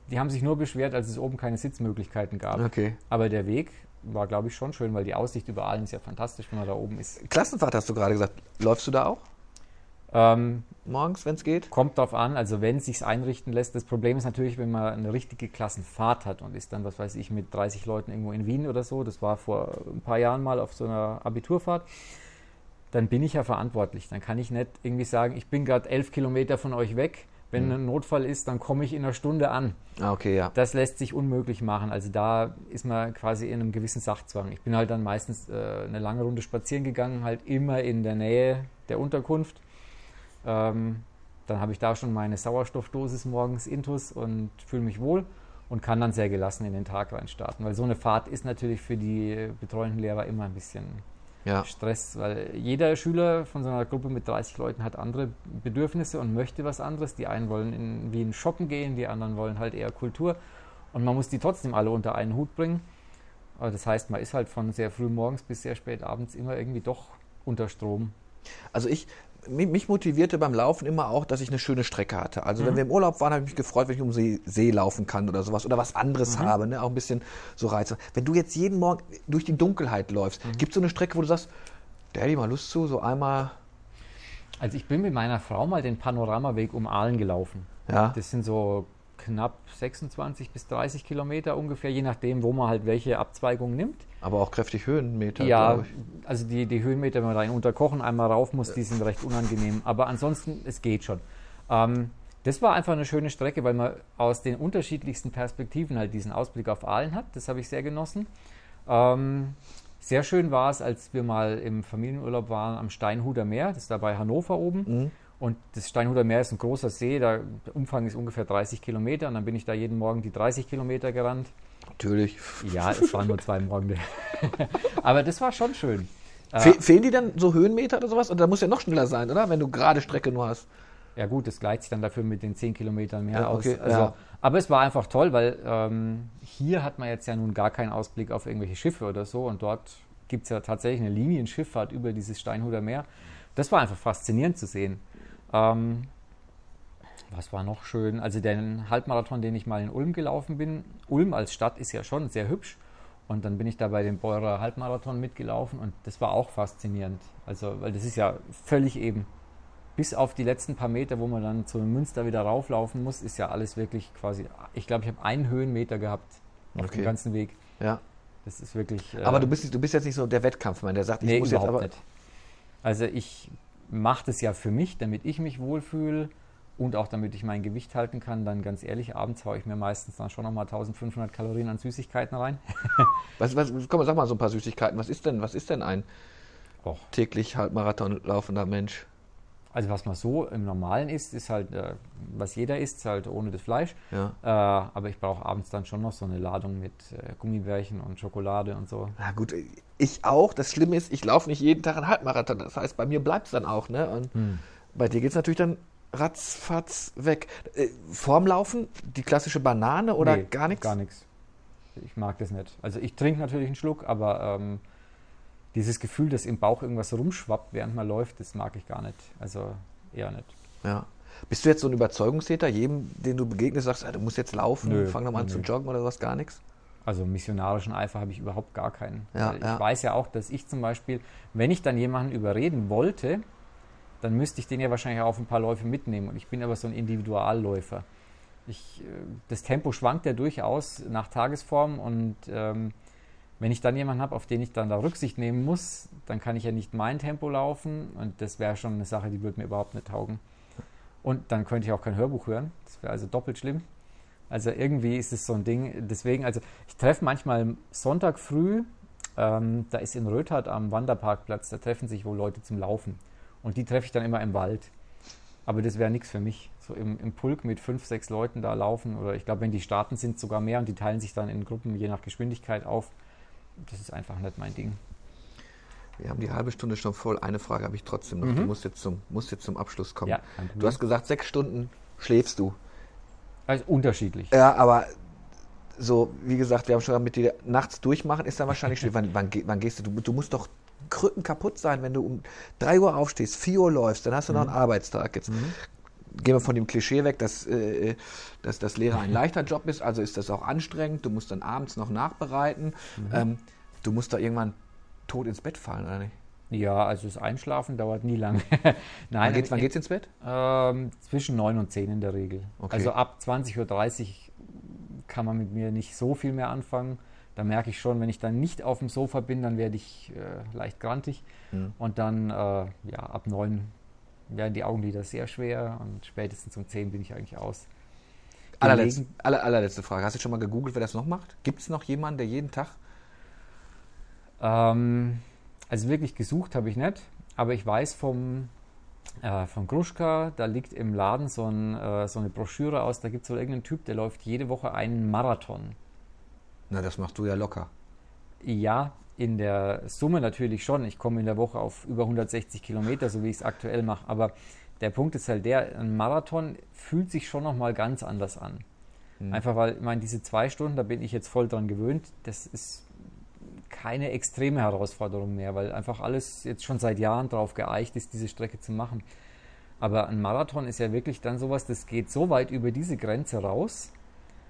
die haben sich nur beschwert, als es oben keine Sitzmöglichkeiten gab. Okay. Aber der Weg war, glaube ich, schon schön, weil die Aussicht über allen ist ja fantastisch, wenn man da oben ist. Klassenfahrt hast du gerade gesagt. Läufst du da auch? Ähm, Morgens, wenn es geht? kommt drauf an, also wenn es sich einrichten lässt. Das Problem ist natürlich, wenn man eine richtige Klassenfahrt hat und ist dann, was weiß ich, mit 30 Leuten irgendwo in Wien oder so. Das war vor ein paar Jahren mal auf so einer Abiturfahrt. Dann bin ich ja verantwortlich. Dann kann ich nicht irgendwie sagen, ich bin gerade elf Kilometer von euch weg. Wenn ein Notfall ist, dann komme ich in einer Stunde an. Ah, okay, ja. Das lässt sich unmöglich machen. Also da ist man quasi in einem gewissen Sachzwang. Ich bin halt dann meistens äh, eine lange Runde spazieren gegangen, halt immer in der Nähe der Unterkunft. Ähm, dann habe ich da schon meine Sauerstoffdosis morgens intus und fühle mich wohl und kann dann sehr gelassen in den Tag rein starten. Weil so eine Fahrt ist natürlich für die betreuenden Lehrer immer ein bisschen Ja. Stress, weil jeder Schüler von so einer Gruppe mit 30 Leuten hat andere Bedürfnisse und möchte was anderes. Die einen wollen in Wien shoppen gehen, die anderen wollen halt eher Kultur und man muss die trotzdem alle unter einen Hut bringen. Aber das heißt, man ist halt von sehr früh morgens bis sehr spät abends immer irgendwie doch unter Strom. Also ich, mich motivierte beim Laufen immer auch, dass ich eine schöne Strecke hatte. Also wenn wir im Urlaub waren, habe ich mich gefreut, wenn ich um See, See laufen kann oder sowas oder was anderes habe, ne? auch ein bisschen so Reize. Wenn du jetzt jeden Morgen durch die Dunkelheit läufst, gibt es so eine Strecke, wo du sagst, da hätte ich mal Lust zu, so einmal, Also ich bin mit meiner Frau mal den Panoramaweg um Aalen gelaufen. ja, Das sind so knapp 26 bis 30 Kilometer ungefähr, je nachdem, wo man halt welche Abzweigung nimmt. Aber auch kräftig Höhenmeter, Ja, also die, die Höhenmeter, wenn man da in Unterkochen einmal rauf muss, die sind recht unangenehm. Aber ansonsten, es geht schon. Ähm, das war einfach eine schöne Strecke, weil man aus den unterschiedlichsten Perspektiven halt diesen Ausblick auf Aalen hat. Das habe ich sehr genossen. Ähm, sehr schön war es, als wir mal im Familienurlaub waren am Steinhuder Meer, das ist da bei Hannover oben. Mhm. Und das Steinhuder Meer ist ein großer See, der Umfang ist ungefähr 30 Kilometer. Und dann bin ich da jeden Morgen die 30 Kilometer gerannt. Natürlich. Ja, es waren nur zwei Morgen. <laughs> Aber das war schon schön. Fe fehlen die dann so Höhenmeter oder sowas? Und da muss ja noch schneller sein, oder? Wenn du gerade Strecke nur hast. Ja gut, das gleicht sich dann dafür mit den 10 Kilometern mehr Ja, okay, aus. Also, ja. Aber es war einfach toll, weil ähm, hier hat man jetzt ja nun gar keinen Ausblick auf irgendwelche Schiffe oder so und dort gibt es ja tatsächlich eine Linienschifffahrt über dieses Steinhuder Meer. Das war einfach faszinierend zu sehen. Ähm, was war noch schön? Also den Halbmarathon, den ich mal in Ulm gelaufen bin. Ulm als Stadt ist ja schon sehr hübsch. Und dann bin ich da bei dem Beurer Halbmarathon mitgelaufen und das war auch faszinierend. Also, weil das ist ja völlig eben. Bis auf die letzten paar Meter, wo man dann zu Münster wieder rauflaufen muss, ist ja alles wirklich quasi. Ich glaube, ich habe einen Höhenmeter gehabt auf Okay. dem ganzen Weg. Ja. Das ist wirklich. äh, Aber du bist, du bist jetzt nicht so der Wettkampfmann, der sagt, ich nee, muss jetzt überhaupt aber. nicht. Also ich mache das ja für mich, damit ich mich wohlfühle und auch damit ich mein Gewicht halten kann, dann ganz ehrlich, abends haue ich mir meistens dann schon nochmal 1500 Kalorien an Süßigkeiten rein. <laughs> Was, was, komm, sag mal so ein paar Süßigkeiten. Was ist denn, was ist denn ein Och. täglich Halbmarathon laufender Mensch? Also was man so im Normalen isst, ist halt, äh, was jeder isst, halt ohne das Fleisch. Ja. Äh, aber ich brauche abends dann schon noch so eine Ladung mit äh, Gummibärchen und Schokolade und so. Na gut, ich auch. Das Schlimme ist, ich laufe nicht jeden Tag einen Halbmarathon. Das heißt, bei mir bleibt es dann auch. Ne? Und Hm. bei dir geht es natürlich dann ratzfatz weg. Äh, vorm Laufen die klassische Banane oder Nee, gar nichts? Gar nichts. Ich mag das nicht. Also ich trinke natürlich einen Schluck, aber ähm, dieses Gefühl, dass im Bauch irgendwas rumschwappt, während man läuft, das mag ich gar nicht. Also eher nicht. Ja. Bist du jetzt so ein Überzeugungstäter? Jedem, den du begegnest, sagst, ah, du musst jetzt laufen, Nö, fang doch mal an nö. zu joggen oder sowas, gar nichts? Also missionarischen Eifer habe ich überhaupt gar keinen. Ja, Weil ich ja. weiß ja auch, dass ich zum Beispiel, wenn ich dann jemanden überreden wollte, dann müsste ich den ja wahrscheinlich auch auf ein paar Läufe mitnehmen. Und ich bin aber so ein Individualläufer. Ich, äh, das Tempo schwankt ja durchaus nach Tagesform und ähm, wenn ich dann jemanden habe, auf den ich dann da Rücksicht nehmen muss, dann kann ich ja nicht mein Tempo laufen und das wäre schon eine Sache, die würde mir überhaupt nicht taugen. Und dann könnte ich auch kein Hörbuch hören. Das wäre also doppelt schlimm. Also irgendwie ist es so ein Ding. Deswegen, also ich treffe manchmal Sonntag früh, ähm, da ist in Röthart am Wanderparkplatz, da treffen sich wohl Leute zum Laufen. Und die treffe ich dann immer im Wald. Aber das wäre nichts für mich. So im, im Pulk mit fünf, sechs Leuten da laufen. Oder ich glaube, wenn die starten, sind es sogar mehr und die teilen sich dann in Gruppen je nach Geschwindigkeit auf. Das ist einfach nicht mein Ding. Wir haben die halbe Stunde schon voll. Eine Frage habe ich trotzdem noch. Du musst jetzt, zum, musst jetzt zum Abschluss kommen. Mhm. Ja, du hast gesagt, sechs Stunden schläfst du. Also unterschiedlich. Ja, aber so, wie gesagt, wir haben schon mit dir nachts durchmachen, ist dann wahrscheinlich <laughs> schwierig. Wann, wann, wann gehst du? du? Du musst doch krücken kaputt sein, wenn du um 3 Uhr aufstehst, 4 Uhr läufst, dann hast du noch einen Arbeitstag. Jetzt gehen wir von dem Klischee weg, dass, äh, dass das Lehrer ein leichter Job ist, also ist das auch anstrengend. Du musst dann abends noch nachbereiten. Ähm, du musst da irgendwann tot ins Bett fallen, oder nicht? Ja, also das Einschlafen dauert nie lang. <laughs> Wann Nein, geht's, wann geht's ins Bett? Ähm, zwischen 9 und 10 in der Regel. Okay. Also ab 20.30 Uhr kann man mit mir nicht so viel mehr anfangen. Da merke ich schon, wenn ich dann nicht auf dem Sofa bin, dann werde ich äh, leicht grantig. Mhm. Und dann, äh, ja, ab 9 werden die Augenlider sehr schwer und spätestens um 10 bin ich eigentlich aus. Allerletzte, Gelegen- aller, allerletzte Frage. Hast du schon mal gegoogelt, wer das noch macht? Gibt es noch jemanden, der jeden Tag Ähm, also wirklich gesucht habe ich nicht, aber ich weiß vom, äh, von Gruschka, da liegt im Laden so, ein, äh, so eine Broschüre aus, da gibt es wohl irgendeinen Typ, der läuft jede Woche einen Marathon. Na, das machst du ja locker. Ja, in der Summe natürlich schon. Ich komme in der Woche auf über 160 Kilometer, so wie ich es aktuell mache. Aber der Punkt ist halt der, ein Marathon fühlt sich schon nochmal ganz anders an. Einfach weil, ich meine, diese zwei Stunden, da bin ich jetzt voll dran gewöhnt, das ist keine extreme Herausforderung mehr, weil einfach alles jetzt schon seit Jahren darauf geeicht ist, diese Strecke zu machen. Aber ein Marathon ist ja wirklich dann sowas, das geht so weit über diese Grenze raus,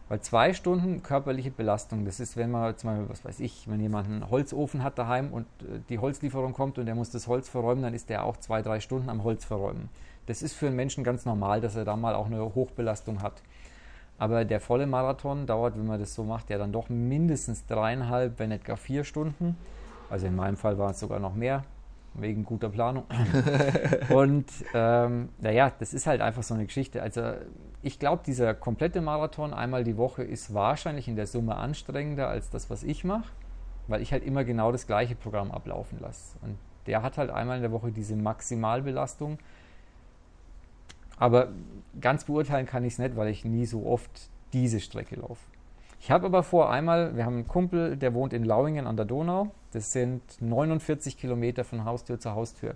weil zwei Stunden körperliche Belastung, das ist, wenn man zum Beispiel, was weiß ich, wenn jemand einen Holzofen hat daheim und äh, die Holzlieferung kommt und der muss das Holz verräumen, dann ist der auch zwei, drei Stunden am Holz verräumen. Das ist für einen Menschen ganz normal, dass er da mal auch eine Hochbelastung hat. Aber der volle Marathon dauert, wenn man das so macht, ja dann doch mindestens dreieinhalb, wenn nicht gar vier Stunden. Also in meinem Fall waren es sogar noch mehr, wegen guter Planung. <laughs> Und ähm, naja, das ist halt einfach so eine Geschichte. Also ich glaube, dieser komplette Marathon einmal die Woche ist wahrscheinlich in der Summe anstrengender als das, was ich mache, weil ich halt immer genau das gleiche Programm ablaufen lasse. Und der hat halt einmal in der Woche diese Maximalbelastung. Aber ganz beurteilen kann ich es nicht, weil ich nie so oft diese Strecke laufe. Ich habe aber vor einmal, wir haben einen Kumpel, der wohnt in Lauingen an der Donau. Das sind 49 Kilometer von Haustür zu Haustür.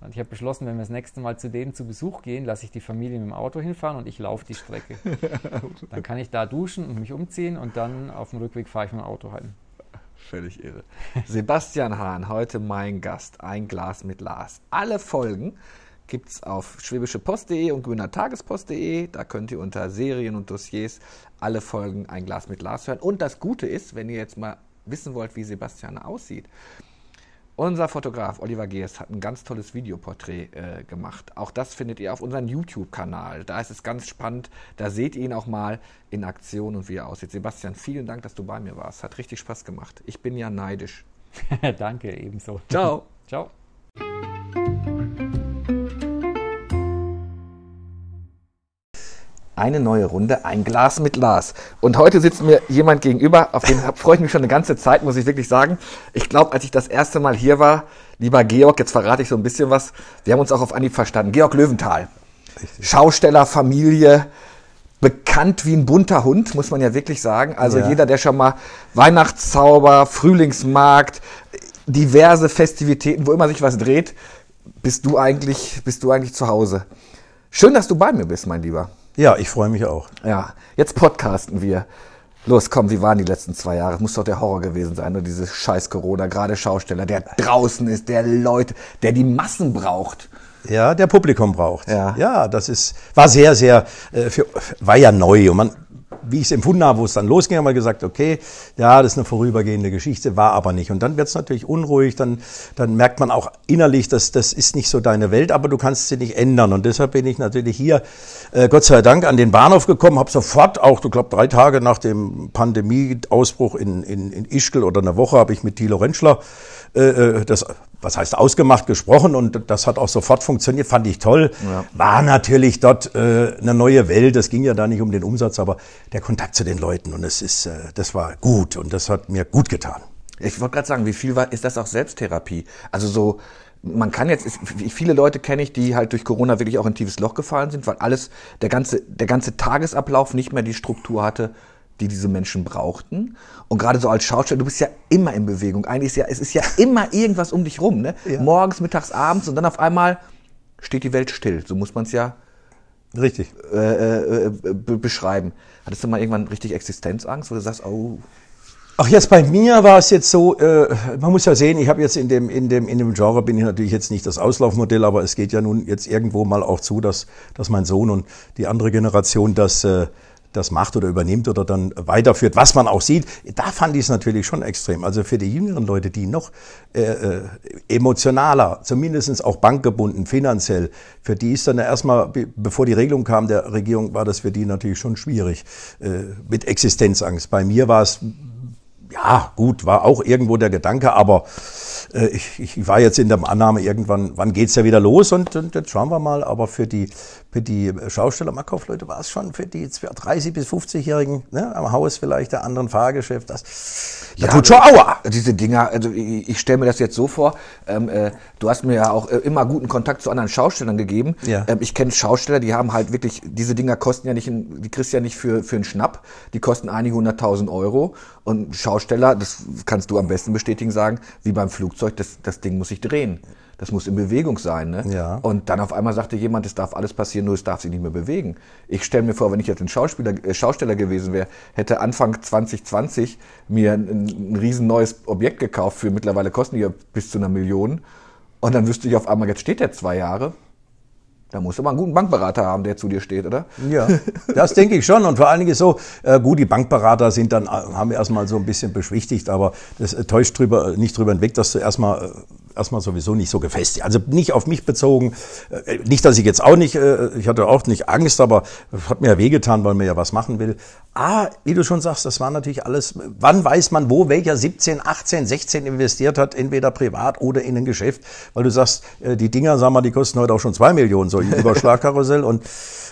Und ich habe beschlossen, wenn wir das nächste Mal zu denen zu Besuch gehen, lasse ich die Familie mit dem Auto hinfahren und ich laufe die Strecke. <laughs> dann kann ich da duschen und mich umziehen und dann auf dem Rückweg fahre ich mit dem Auto heim. Völlig irre. Sebastian Hahn, heute mein Gast. Ein Glas mit Lars. Alle Folgen gibt es auf schwäbischepost.de und grünertagespost.de. Da könnt ihr unter Serien und Dossiers alle Folgen Ein Glas mit Lars hören. Und das Gute ist, wenn ihr jetzt mal wissen wollt, wie Sebastian aussieht. Unser Fotograf Oliver Geers hat ein ganz tolles Videoporträt äh, gemacht. Auch das findet ihr auf unserem YouTube-Kanal. Da ist es ganz spannend. Da seht ihr ihn auch mal in Aktion und wie er aussieht. Sebastian, vielen Dank, dass du bei mir warst. Hat richtig Spaß gemacht. Ich bin ja neidisch. <laughs> Danke, ebenso. Ciao. Ciao. Eine neue Runde, ein Glas mit Lars. Und heute sitzt mir jemand gegenüber, auf den freue ich mich schon eine ganze Zeit, muss ich wirklich sagen. Ich glaube, als ich das erste Mal hier war, lieber Georg, jetzt verrate ich so ein bisschen was, wir haben uns auch auf Anhieb verstanden. Georg Löwenthal, Schausteller, Familie, bekannt wie ein bunter Hund, muss man ja wirklich sagen. Also Ja. jeder, der schon mal Weihnachtszauber, Frühlingsmarkt, diverse Festivitäten, wo immer sich was dreht, bist du eigentlich, bist du eigentlich zu Hause. Schön, dass du bei mir bist, mein Lieber. Ja, ich freue mich auch. Ja, jetzt podcasten wir. Los, komm, wie waren die letzten zwei Jahre? Muss doch der Horror gewesen sein, nur dieses scheiß Corona, gerade Schausteller, der draußen ist, der Leute, der die Massen braucht. Ja, der Publikum braucht. Ja. ja das ist, war sehr, sehr, äh, für, war ja neu. Und man, wie ich es empfunden habe, wo es dann losging, haben wir gesagt, okay, ja, das ist eine vorübergehende Geschichte, war aber nicht. Und dann wird es natürlich unruhig, dann, dann merkt man auch innerlich, dass das ist nicht so deine Welt, aber du kannst sie nicht ändern. Und deshalb bin ich natürlich hier, äh, Gott sei Dank, an den Bahnhof gekommen, habe sofort auch, ich glaube, drei Tage nach dem Pandemieausbruch in, in, in Ischgl oder eine Woche habe ich mit Thilo Rentschler äh, äh, das, was heißt ausgemacht, gesprochen und das hat auch sofort funktioniert, fand ich toll. War natürlich dort äh, eine neue Welt, es ging ja da nicht um den Umsatz, aber der Kontakt zu den Leuten und es ist, äh, das war gut und das hat mir gut getan. Ich wollte gerade sagen, wie viel war, ist das auch Selbsttherapie? Also so, man kann jetzt, viele Leute kenne ich, die halt durch Corona wirklich auch in ein tiefes Loch gefallen sind, weil alles, der ganze, der ganze Tagesablauf nicht mehr die Struktur hatte, die diese Menschen brauchten. Und gerade so als Schauspieler, du bist ja immer in Bewegung. Eigentlich ist ja, es ist ja immer irgendwas um dich rum, ne? Ja. Morgens, mittags, abends und dann auf einmal steht die Welt still. So muss man es ja Richtig. äh, äh, be beschreiben. Hattest du mal irgendwann richtig Existenzangst, wo du sagst, oh, Ach, jetzt bei mir war es jetzt so, äh, man muss ja sehen, ich habe jetzt in dem, in, dem, in dem Genre bin ich natürlich jetzt nicht das Auslaufmodell, aber es geht ja nun jetzt irgendwo mal auch zu, dass, dass mein Sohn und die andere Generation das, äh, das macht oder übernimmt oder dann weiterführt, was man auch sieht. Da fand ich es natürlich schon extrem. Also für die jüngeren Leute, die noch äh, äh, emotionaler, zumindest auch bankgebunden, finanziell, für die ist dann erstmal, be- bevor die Regelung kam der Regierung, war das für die natürlich schon schwierig äh, mit Existenzangst. Bei mir war es ja, gut, war auch irgendwo der Gedanke, aber äh, ich, ich war jetzt in der Annahme, irgendwann, wann geht's ja wieder los und, und jetzt schauen wir mal. Aber für die, für die Schausteller, Markaufleute war es schon für die 30- bis 50-Jährigen ne, am Haus vielleicht, der anderen Fahrgeschäft, das, das tut schon aua. Diese Dinger, also ich, ich stelle mir das jetzt so vor, ähm, äh, du hast mir ja auch äh, immer guten Kontakt zu anderen Schaustellern gegeben. Ja. Ähm, ich kenne Schausteller, die haben halt wirklich, diese Dinger kosten ja nicht, ein, die kriegst du ja nicht für, für einen Schnapp, die kosten einige hunderttausend Euro. Und Schausteller, das kannst du am besten bestätigen, sagen, wie beim Flugzeug, das, das Ding muss sich drehen. Das muss in Bewegung sein. Ne? Ja. Und dann auf einmal sagte jemand, es darf alles passieren, nur es darf sich nicht mehr bewegen. Ich stelle mir vor, wenn ich jetzt ein Schauspieler, äh, Schausteller gewesen wäre, hätte Anfang 2020 mir ein, ein riesen neues Objekt gekauft für mittlerweile kosten die ja bis zu einer Million. Und dann wüsste ich auf einmal, jetzt steht der zwei Jahre. Da musst du aber einen guten Bankberater haben, der zu dir steht, oder? Ja, das denke ich schon. Und vor allen Dingen ist so, äh, gut, die Bankberater sind dann, äh, haben wir erstmal so ein bisschen beschwichtigt, aber das äh, täuscht drüber, nicht drüber hinweg, dass du erstmal, äh, erstmal sowieso nicht so gefestigt. Also nicht auf mich bezogen. Äh, nicht, dass ich jetzt auch nicht, äh, ich hatte auch nicht Angst, aber es hat mir ja wehgetan, weil man ja was machen will. Ah, wie du schon sagst, das war natürlich alles, wann weiß man, wo welcher 17, 18, 16 investiert hat, entweder privat oder in ein Geschäft, weil du sagst, äh, die Dinger, sag mal, die kosten heute auch schon zwei Millionen, so ein <laughs> Überschlagkarussell und,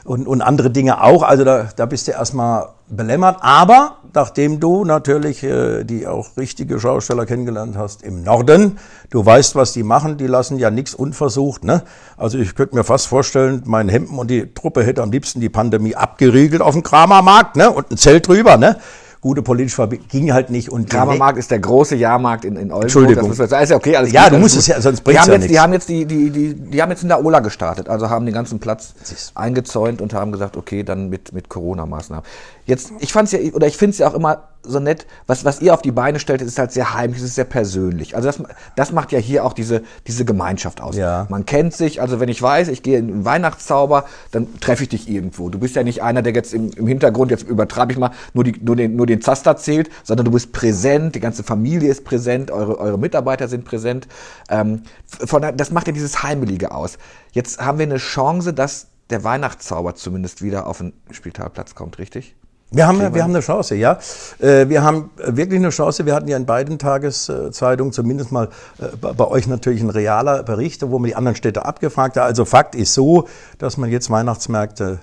und, und andere Dinge auch. Also da, da bist du erstmal belämmert. Aber nachdem du natürlich äh, die auch richtige Schausteller kennengelernt hast im Norden, du weißt, was die machen, die lassen ja nichts unversucht. Ne? Also ich könnte mir fast vorstellen, mein Hemden und die Truppe hätte am liebsten die Pandemie abgeriegelt auf dem Kramermarkt ne? und ein Zelt drüber. Ne? Gute politische Verbindung ging halt nicht. Und Kramermarkt ist der große Jahrmarkt in, in Oldenburg. Entschuldigung. Das ist, ja okay, alles Ja, gut, du musst es ja, sonst bringt's haben ja jetzt, Die haben jetzt die, die, die, die haben jetzt in der Ola gestartet, also haben den ganzen Platz eingezäunt und haben gesagt, okay, dann mit, mit Corona-Maßnahmen. Jetzt, ich fand's ja, oder ich finde es ja auch immer so nett, was, was ihr auf die Beine stellt, ist halt sehr heimlich, es ist sehr persönlich. Also das, das macht ja hier auch diese, diese Gemeinschaft aus. Ja. Man kennt sich, also wenn ich weiß, ich gehe in einen Weihnachtszauber, dann treffe ich dich irgendwo. Du bist ja nicht einer, der jetzt im, im Hintergrund, jetzt übertreibe ich mal, nur, die, nur, den, nur den Zaster zählt, sondern du bist präsent, die ganze Familie ist präsent, eure, eure Mitarbeiter sind präsent. Ähm, von, das macht ja dieses Heimelige aus. Jetzt haben wir eine Chance, dass der Weihnachtszauber zumindest wieder auf den Spitalplatz kommt, richtig? Wir haben, wir haben eine Chance, ja. Äh, Wir haben wirklich eine Chance. Wir hatten ja in beiden Tageszeitungen zumindest mal äh, bei bei euch natürlich ein realer Bericht, wo man die anderen Städte abgefragt hat. Also Fakt ist so, dass man jetzt Weihnachtsmärkte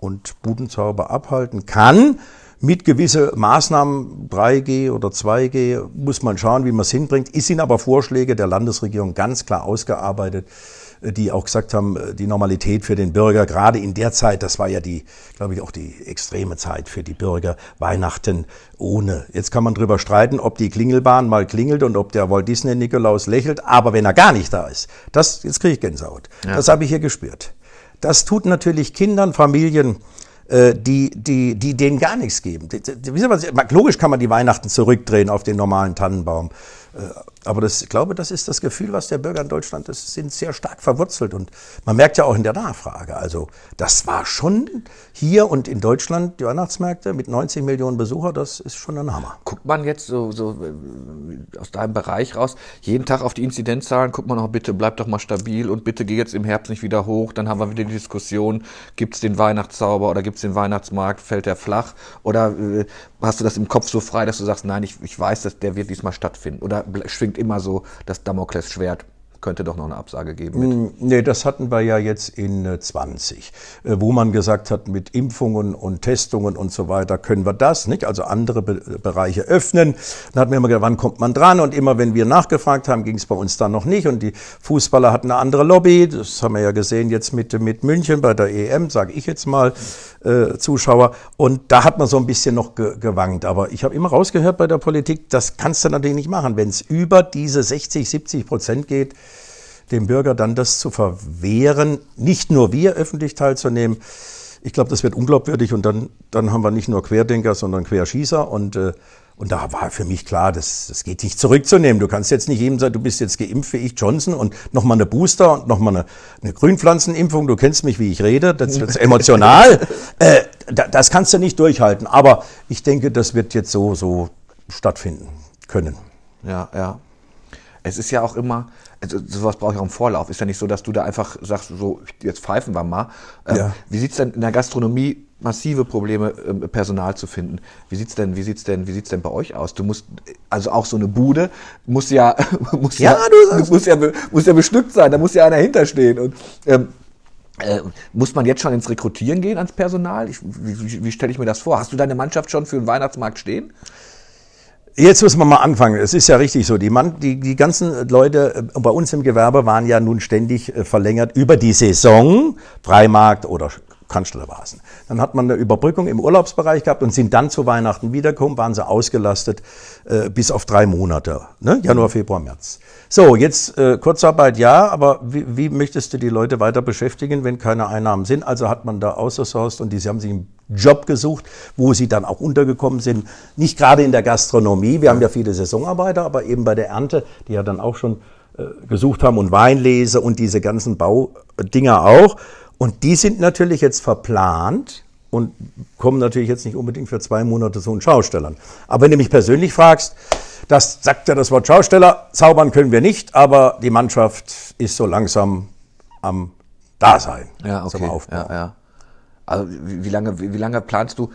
und Budenzauber abhalten kann. Mit gewisse Maßnahmen, 3G oder 2G, muss man schauen, wie man es hinbringt. Ist sind aber Vorschläge der Landesregierung ganz klar ausgearbeitet die auch gesagt haben, die Normalität für den Bürger, gerade in der Zeit, das war ja die, glaube ich, auch die extreme Zeit für die Bürger, Weihnachten ohne. Jetzt kann man drüber streiten, ob die Klingelbahn mal klingelt und ob der Walt Disney Nikolaus lächelt, aber wenn er gar nicht da ist, das, jetzt kriege ich Gänsehaut. Ja. Das habe ich hier gespürt. Das tut natürlich Kindern, Familien, äh, die, die, die denen gar nichts geben. Logisch kann man die Weihnachten zurückdrehen auf den normalen Tannenbaum. Aber das, ich glaube, das ist das Gefühl, was der Bürger in Deutschland, das sind sehr stark verwurzelt. Und man merkt ja auch in der Nachfrage. Also, das war schon hier und in Deutschland, die Weihnachtsmärkte mit 90 Millionen Besucher, das ist schon ein Hammer. Guckt man jetzt so, so äh, aus deinem Bereich raus, jeden Tag auf die Inzidenzzahlen, guckt man auch bitte, bleib doch mal stabil und bitte geh jetzt im Herbst nicht wieder hoch. Dann haben wir wieder die Diskussion, gibt es den Weihnachtszauber oder gibt es den Weihnachtsmarkt, fällt der flach? Oder äh, hast du das im Kopf so frei, dass du sagst, nein, ich, ich weiß, dass der wird diesmal stattfinden? Oder schwingt immer so das Damoklesschwert könnte doch noch eine Absage geben. Mit. Mm, nee, das hatten wir ja jetzt in 20, äh, äh, wo man gesagt hat, mit Impfungen und Testungen und so weiter können wir das, nicht? Also andere Be Bereiche öffnen. Dann hatten wir immer gedacht, wann kommt man dran? Und immer, wenn wir nachgefragt haben, ging es bei uns dann noch nicht. Und die Fußballer hatten eine andere Lobby. Das haben wir ja gesehen jetzt mit, mit München bei der EM, sage ich jetzt mal, äh, Zuschauer. Und da hat man so ein bisschen noch ge gewankt. Aber ich habe immer rausgehört bei der Politik, das kannst du natürlich nicht machen. Wenn es über diese 60, 70 Prozent geht, dem Bürger dann das zu verwehren, nicht nur wir öffentlich teilzunehmen. Ich glaube, das wird unglaubwürdig und dann, dann haben wir nicht nur Querdenker, sondern Querschießer und äh, und da war für mich klar, das, das geht nicht zurückzunehmen. Du kannst jetzt nicht jedem sagen, du bist jetzt geimpft wie ich Johnson und nochmal eine Booster und nochmal eine, eine Grünpflanzenimpfung. Du kennst mich, wie ich rede. Das wird <laughs> emotional. äh, das kannst du nicht durchhalten. Aber ich denke, das wird jetzt so, so stattfinden können. Ja, ja. Es ist ja auch immer, also sowas brauche ich auch im Vorlauf. Ist ja nicht so, dass du da einfach sagst, so, jetzt pfeifen wir mal. Ähm, ja. Wie sieht's denn in der Gastronomie massive Probleme, ähm, Personal zu finden. Wie sieht's denn, wie sieht's denn, wie sieht's denn bei euch aus? Du musst, also auch so eine Bude muss ja, <laughs> muss ja, ja muss ja, muss ja bestückt sein. Da muss ja einer hinterstehen und ähm, äh, muss man jetzt schon ins Rekrutieren gehen ans Personal? Ich, wie, wie, wie stelle ich mir das vor? Hast du deine Mannschaft schon für den Weihnachtsmarkt stehen? Jetzt muss man mal anfangen. Es ist ja richtig so. Die, Mann, die, die ganzen Leute äh, bei uns im Gewerbe waren ja nun ständig äh, verlängert über die Saison, Freimarkt oder Cannstatter Dann hat man eine Überbrückung im Urlaubsbereich gehabt und sind dann zu Weihnachten wiedergekommen, waren sie ausgelastet äh, bis auf drei Monate, ne? Januar, Februar, März. So, jetzt äh, Kurzarbeit ja, aber wie, wie möchtest du die Leute weiter beschäftigen, wenn keine Einnahmen sind? Also hat man da ausgesourced und die, sie haben sich einen Job gesucht, wo sie dann auch untergekommen sind. Nicht gerade in der Gastronomie, wir haben ja viele Saisonarbeiter, aber eben bei der Ernte, die ja dann auch schon äh, gesucht haben und Weinlese und diese ganzen Baudinger auch. Und die sind natürlich jetzt verplant und kommen natürlich jetzt nicht unbedingt für zwei Monate zu den Schaustellern. Aber wenn du mich persönlich fragst, das sagt ja das Wort Schausteller, zaubern können wir nicht, aber die Mannschaft ist so langsam am Dasein ja, okay. zum Aufbau. Ja, ja. Also wie, wie lange, wie, wie lange planst du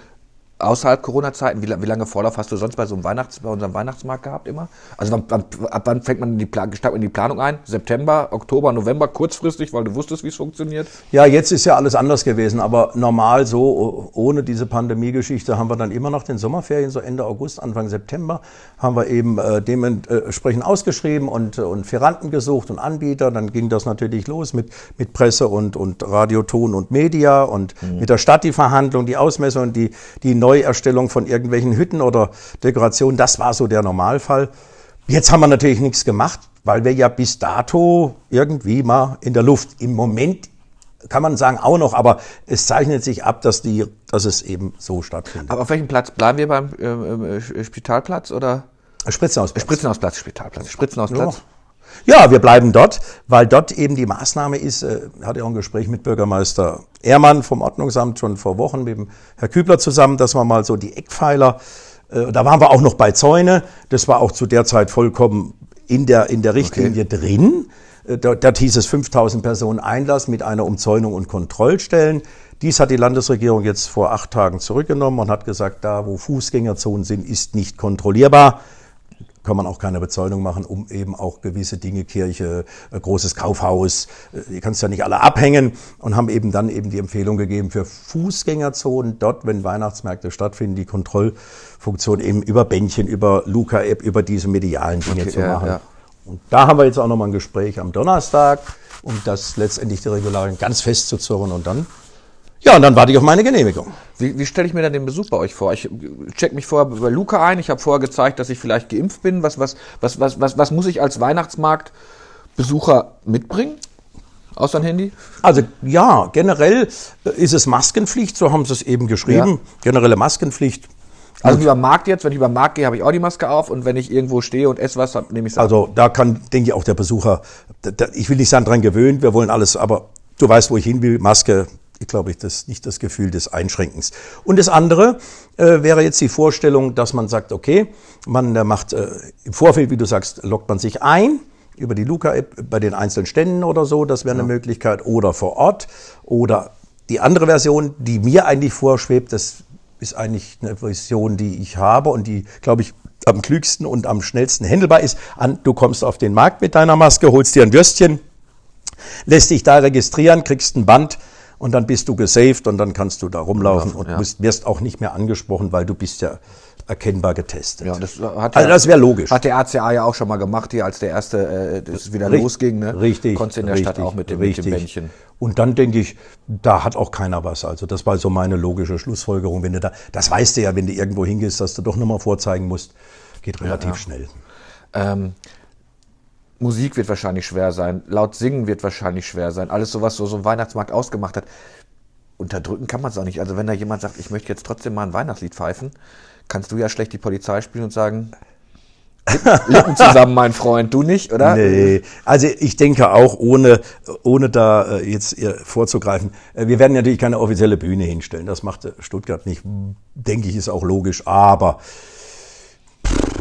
außerhalb Corona-Zeiten, wie, wie, lange Vorlauf hast du sonst bei so einem Weihnachts-, bei unserem Weihnachtsmarkt gehabt immer? Also wann, wann, ab wann fängt man in die, Plan in die Planung ein? September, Oktober, November, kurzfristig, weil du wusstest, wie es funktioniert? Ja, jetzt ist ja alles anders gewesen, aber normal so, ohne diese Pandemie-Geschichte, haben wir dann immer nach den Sommerferien, so Ende August, Anfang September, haben wir eben äh, dementsprechend ausgeschrieben und, und Ferranten gesucht und Anbieter. Dann ging das natürlich los mit, mit Presse und, und Radioton und Media und mhm. mit der Stadt die Verhandlung, die Ausmessung, die, die neue Neuerstellung von irgendwelchen Hütten oder Dekorationen. Das war so der Normalfall. Jetzt haben wir natürlich nichts gemacht, weil wir ja bis dato irgendwie mal in der Luft im Moment kann man sagen auch noch, aber es zeichnet sich ab, dass die, dass es eben so stattfindet. Aber auf welchem Platz bleiben wir beim äh, äh Spitalplatz oder? Spritzenhausplatz. Spritzenhausplatz, Spitalplatz, Spritzenhausplatz. Ja. Ja, wir bleiben dort, weil dort eben die Maßnahme ist, äh, hatte auch ein Gespräch mit Bürgermeister Ehrmann vom Ordnungsamt schon vor Wochen mit dem Herr Kübler zusammen, dass wir mal so die Eckpfeiler, äh, da waren wir auch noch bei Zäune, das war auch zu der Zeit vollkommen in der, in der Richtlinie okay. drin. Äh, dort, dort hieß es 5000 Personen Einlass mit einer Umzäunung und Kontrollstellen. Dies hat die Landesregierung jetzt vor acht Tagen zurückgenommen und hat gesagt, da wo Fußgängerzonen sind, ist nicht kontrollierbar kann man auch keine Bezeugung machen, um eben auch gewisse Dinge, Kirche, äh, großes Kaufhaus, äh, die kannst ja nicht alle abhängen und haben eben dann eben die Empfehlung gegeben für Fußgängerzonen, dort, wenn Weihnachtsmärkte stattfinden, die Kontrollfunktion eben über Bändchen, über Luca-App, über diese medialen Dinge Okay, zu ja, machen. ja. Und da haben wir jetzt auch nochmal ein Gespräch am Donnerstag, um das letztendlich die Regularien ganz festzuzurren und dann, ja, und dann warte ich auf meine Genehmigung. Wie, wie stelle ich mir dann den Besuch bei euch vor? Ich check mich vorher bei Luca ein. Ich habe vorher gezeigt, dass ich vielleicht geimpft bin. Was, was, was, was, was, was muss ich als Weihnachtsmarktbesucher mitbringen? Außer ein Handy? Also ja, generell äh, ist es Maskenpflicht, so haben sie es eben geschrieben. Generelle Maskenpflicht. Also wie beim Markt jetzt, wenn ich beim Markt gehe, habe ich auch die Maske auf und wenn ich irgendwo stehe und esse was, nehme ich es. Also da kann, denke ich, auch der Besucher, ich will nicht sagen, dran gewöhnt, wir wollen alles, aber du weißt, wo ich hin will, Maske, glaube, ich das nicht das Gefühl des Einschränkens. Und das andere äh, wäre jetzt die Vorstellung, dass man sagt, okay, man äh, macht äh, im Vorfeld, wie du sagst, lockt man sich ein über die Luca-App bei den einzelnen Ständen oder so, das wäre eine Möglichkeit, oder vor Ort. Oder die andere Version, die mir eigentlich vorschwebt, das ist eigentlich eine Version, die ich habe und die, glaube ich, am klügsten und am schnellsten händelbar ist. An, du kommst auf den Markt mit deiner Maske, holst dir ein Würstchen, lässt dich da registrieren, kriegst ein Band und dann bist du gesaved und dann kannst du da rumlaufen und ja. musst, wirst auch nicht mehr angesprochen, weil du bist ja erkennbar getestet. Ja, das hat also ja- das wäre logisch. Hat der ACA ja auch schon mal gemacht hier, als der erste äh, das wieder Richt- losging. Ne? Richtig. Konntest in der richtig, Stadt auch mit dem, mit dem richtig. Bändchen. Und dann denke ich, da hat auch keiner was. Also das war so meine logische Schlussfolgerung. Wenn du da, das weißt du ja, wenn du irgendwo hingehst, dass du doch nochmal vorzeigen musst, geht relativ ja. schnell. Ähm, Musik wird wahrscheinlich schwer sein, laut singen wird wahrscheinlich schwer sein. Alles so, was so, so ein Weihnachtsmarkt ausgemacht hat. Unterdrücken kann man es auch nicht. Also wenn da jemand sagt, ich möchte jetzt trotzdem mal ein Weihnachtslied pfeifen, kannst du ja schlecht die Polizei spielen und sagen, Lippen- zusammen, mein Freund, du nicht, oder? Nee, also ich denke auch, ohne, ohne da äh, jetzt ihr vorzugreifen, äh, wir werden natürlich keine offizielle Bühne hinstellen. Das macht äh, Stuttgart nicht, denke ich, ist auch logisch. Aber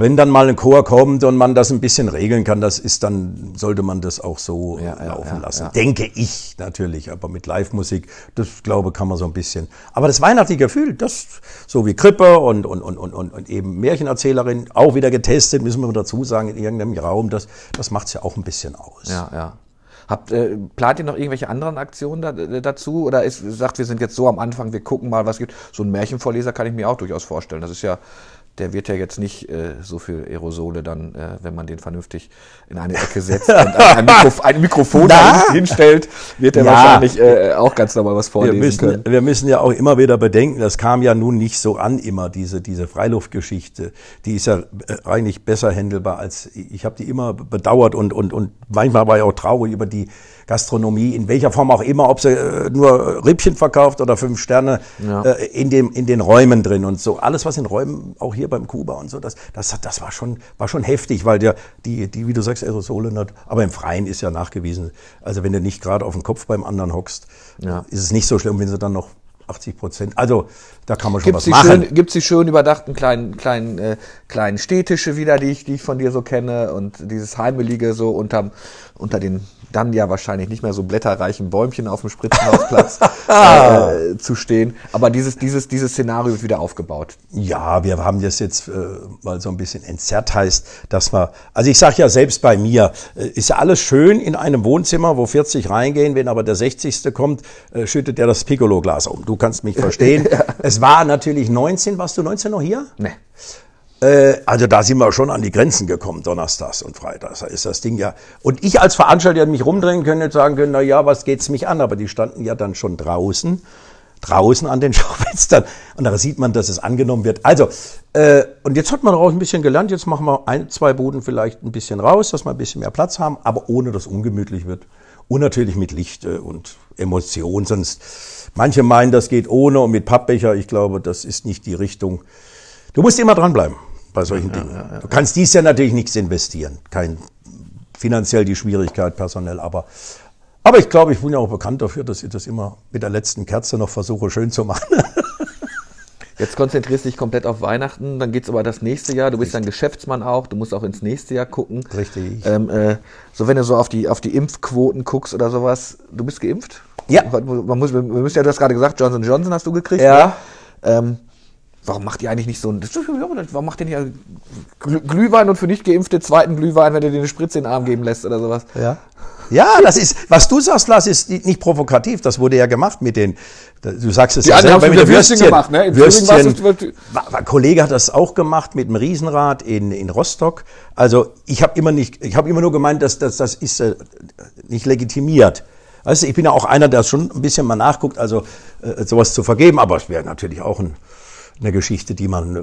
wenn dann mal ein Chor kommt und man das ein bisschen regeln kann, das ist dann, sollte man das auch so Ja, laufen ja, lassen. ja. Denke ich natürlich, aber mit Live-Musik, das glaube kann man so ein bisschen. Aber das weihnachtliche Gefühl, das so wie Krippe und, und, und, und, und, eben Märchenerzählerin, auch wieder getestet, müssen wir dazu sagen, in irgendeinem Raum, das, das macht es ja auch ein bisschen aus. Ja, ja. Habt, äh, plant ihr noch irgendwelche anderen Aktionen da, äh, dazu? Oder ist, sagt, wir sind jetzt so am Anfang, wir gucken mal, was es gibt? So ein Märchenvorleser kann ich mir auch durchaus vorstellen. Das ist ja, der wird ja jetzt nicht äh, so viel Aerosole dann, äh, wenn man den vernünftig in eine Ecke <laughs> setzt und ein, Mikrof ein Mikrofon Na? hinstellt, wird er Ja. wahrscheinlich äh, auch ganz normal was Wir vorlesen müssen, können. wir müssen ja auch immer wieder bedenken, das kam ja nun nicht so an immer, diese, diese Freiluftgeschichte. Die ist ja äh, eigentlich besser händelbar als, ich habe die immer bedauert und, und, und manchmal war ich auch traurig über die Gastronomie, in welcher Form auch immer, ob sie äh, nur Rippchen verkauft oder fünf Sterne Ja. äh, in, dem, in den Räumen drin und so. Alles, was in Räumen, auch hier beim Kuba und so, das, das, das war, schon, war schon heftig, weil der, die, die, wie du sagst, Aerosole hat, aber im Freien ist ja nachgewiesen. Also wenn du nicht gerade auf dem Kopf beim anderen hockst, Ja. ist es nicht so schlimm, wenn sie dann noch 80 Prozent, also da kann man schon Gibt was die, machen. schön, gibt's die schön überdachten kleinen, kleinen, äh, kleinen Städtische wieder, die ich, die ich von dir so kenne und dieses Heimelige so unterm, unter den dann ja wahrscheinlich nicht mehr so blätterreichen Bäumchen auf dem Spritzenhausplatz <laughs> äh, zu stehen. Aber dieses, dieses, dieses Szenario wird wieder aufgebaut. Ja, wir haben das jetzt äh, mal so ein bisschen entzerrt, heißt, dass wir, also ich sage ja selbst bei mir, äh, ist ja alles schön in einem Wohnzimmer, wo 40 reingehen, wenn aber der 60. kommt, äh, schüttet der das Piccolo-Glas um. Du kannst mich <laughs> verstehen. Es war natürlich 19, warst du 19 noch hier? Ne. Äh, also da sind wir schon an die Grenzen gekommen, donnerstags und freitags. Da ist das Ding ja. Und ich als Veranstalter hätte mich rumdrehen können und sagen können, na ja, was geht's mich an? Aber die standen ja dann schon draußen, draußen an den <laughs> Schaufenstern. Und da sieht man, dass es angenommen wird. Also, äh, und jetzt hat man daraus ein bisschen gelernt. Jetzt machen wir ein, zwei Buden vielleicht ein bisschen raus, dass wir ein bisschen mehr Platz haben, aber ohne dass ungemütlich wird. Und natürlich mit Licht äh, und Emotion. Sonst, manche meinen, das geht ohne und mit Pappbecher. Ich glaube, das ist nicht die Richtung. Du musst immer dranbleiben bei solchen Dingen. Du kannst dies ja natürlich nichts investieren. Kein finanziell die Schwierigkeit, personell, aber aber ich glaube, ich bin ja auch bekannt dafür, dass ich das immer mit der letzten Kerze noch versuche, schön zu machen. <laughs> Jetzt konzentrierst du dich komplett auf Weihnachten, dann geht's aber das nächste Jahr. Du bist ein Geschäftsmann auch, du musst auch ins nächste Jahr gucken. Richtig. Ähm, äh, so wenn du so auf die, auf die Impfquoten guckst oder sowas, du bist geimpft? Ja. Man muss, wir müssen ja, du hast gerade gesagt, Johnson Johnson hast du gekriegt. Ja. Ne? Ähm, warum macht ihr eigentlich nicht so ein, warum macht ihr nicht Glüh- Glühwein und für nicht geimpfte zweiten Glühwein, wenn ihr dir eine Spritze in den Arm geben lässt oder sowas? Ja. Ja, das ist, was du sagst, Lars, ist nicht provokativ. Das wurde ja gemacht mit den, du sagst es Die ja anderen selber haben mit den mit Würstchen gemacht, ne? In Würstchen. wa- Ein Kollege hat das auch gemacht mit dem Riesenrad in, in Rostock. Also ich habe immer nicht, ich habe immer nur gemeint, dass, dass das ist äh, nicht legitimiert. Du, ich bin ja auch einer, der schon ein bisschen mal nachguckt, also äh, sowas zu vergeben, aber es wäre natürlich auch ein, eine Geschichte, die man äh,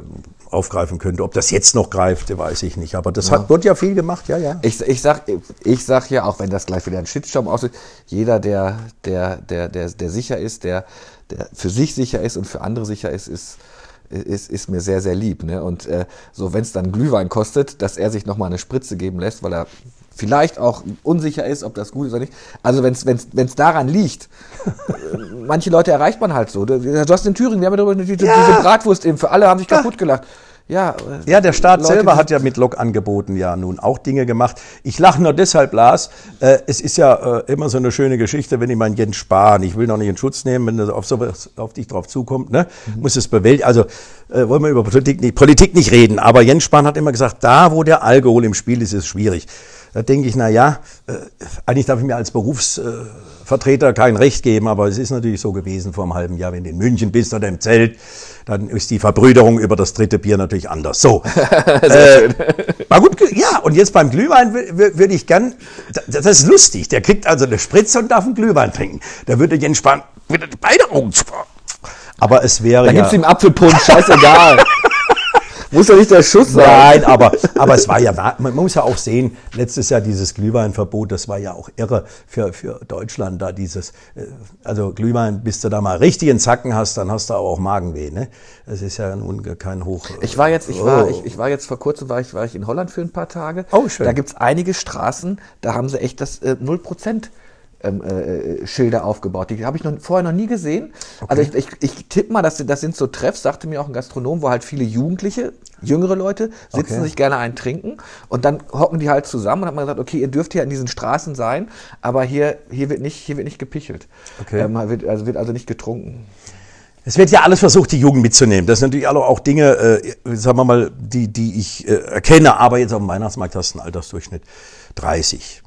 aufgreifen könnte. Ob das jetzt noch greift, weiß ich nicht. Aber das hat, wird ja viel gemacht, ja, ja. Ich, ich, sag, ich sag ja, auch wenn das gleich wieder ein Shitstorm aussieht, jeder, der, der, der, der, der sicher ist, der, der für sich sicher ist und für andere sicher ist, ist, ist, ist mir sehr, sehr lieb. Ne? Und äh, so, wenn es dann Glühwein kostet, dass er sich nochmal eine Spritze geben lässt, weil er vielleicht auch unsicher ist, ob das gut ist oder nicht. Also wenn es daran liegt, äh, manche Leute erreicht man halt so. Du du hast in Thüringen, wir haben ja darüber diese, Ja. diese Bratwurst für alle haben sich kaputt gelacht. Ja, äh, Ja, der Staat Leute, selber die- hat ja mit Log-Angeboten ja nun auch Dinge gemacht. Ich lache nur deshalb, Lars. Äh, es ist ja äh, immer so eine schöne Geschichte, wenn ich meinen Jens Spahn, ich will noch nicht in Schutz nehmen, wenn das auf, sowas auf dich drauf zukommt, ne? muss es bewältigen. Also äh, wollen wir über Politik nicht, Politik nicht reden, aber Jens Spahn hat immer gesagt, da wo der Alkohol im Spiel ist, ist es schwierig. Da denke ich, na ja, äh, eigentlich darf ich mir als Berufsvertreter kein Recht geben, aber es ist natürlich so gewesen vor einem halben Jahr, wenn du in München bist oder im Zelt, dann ist die Verbrüderung über das dritte Bier natürlich anders. So. <laughs> äh, war gut, ja, und jetzt beim Glühwein würde ich gern, das, ist lustig, der kriegt also eine Spritze und darf einen Glühwein trinken. Da würde Jens Spahn würde beide Augen zu- aber es wäre Dann ja... gibt's ihm Apfelpunsch, scheißegal. <laughs> Muss doch nicht der Schuss sein. Nein, aber, aber es war ja, wahr- man muss ja auch sehen, letztes Jahr dieses Glühweinverbot, das war ja auch irre für, für Deutschland da dieses, äh, also Glühwein, bis du da mal richtig in Zacken hast, dann hast du aber auch Magenweh, ne? Das ist ja nun kein Hoch. Ich war jetzt, ich war, Oh. ich, ich war jetzt vor kurzem war ich, war ich in Holland für ein paar Tage. Oh, schön. Da gibt's einige Straßen, da haben sie echt das äh, 0% ähm, äh, Schilder aufgebaut. Die habe ich noch, vorher noch nie gesehen. Also ich, ich, ich tippe mal, das, sind- das sind so Treffs, sagte mir auch ein Gastronom, wo halt viele Jugendliche, jüngere Leute sitzen Okay. sich gerne einen trinken und dann hocken die halt zusammen und hat man gesagt, okay, ihr dürft hier an diesen Straßen sein, aber hier, hier wird nicht, hier wird nicht gepichelt. Okay. Ähm, wird, also wird also nicht getrunken. Es wird ja alles versucht, die Jugend mitzunehmen. Das sind natürlich alle auch Dinge, äh, sagen wir mal, die, die ich äh, erkenne. Aber jetzt auf dem Weihnachtsmarkt hast du einen Altersdurchschnitt 30.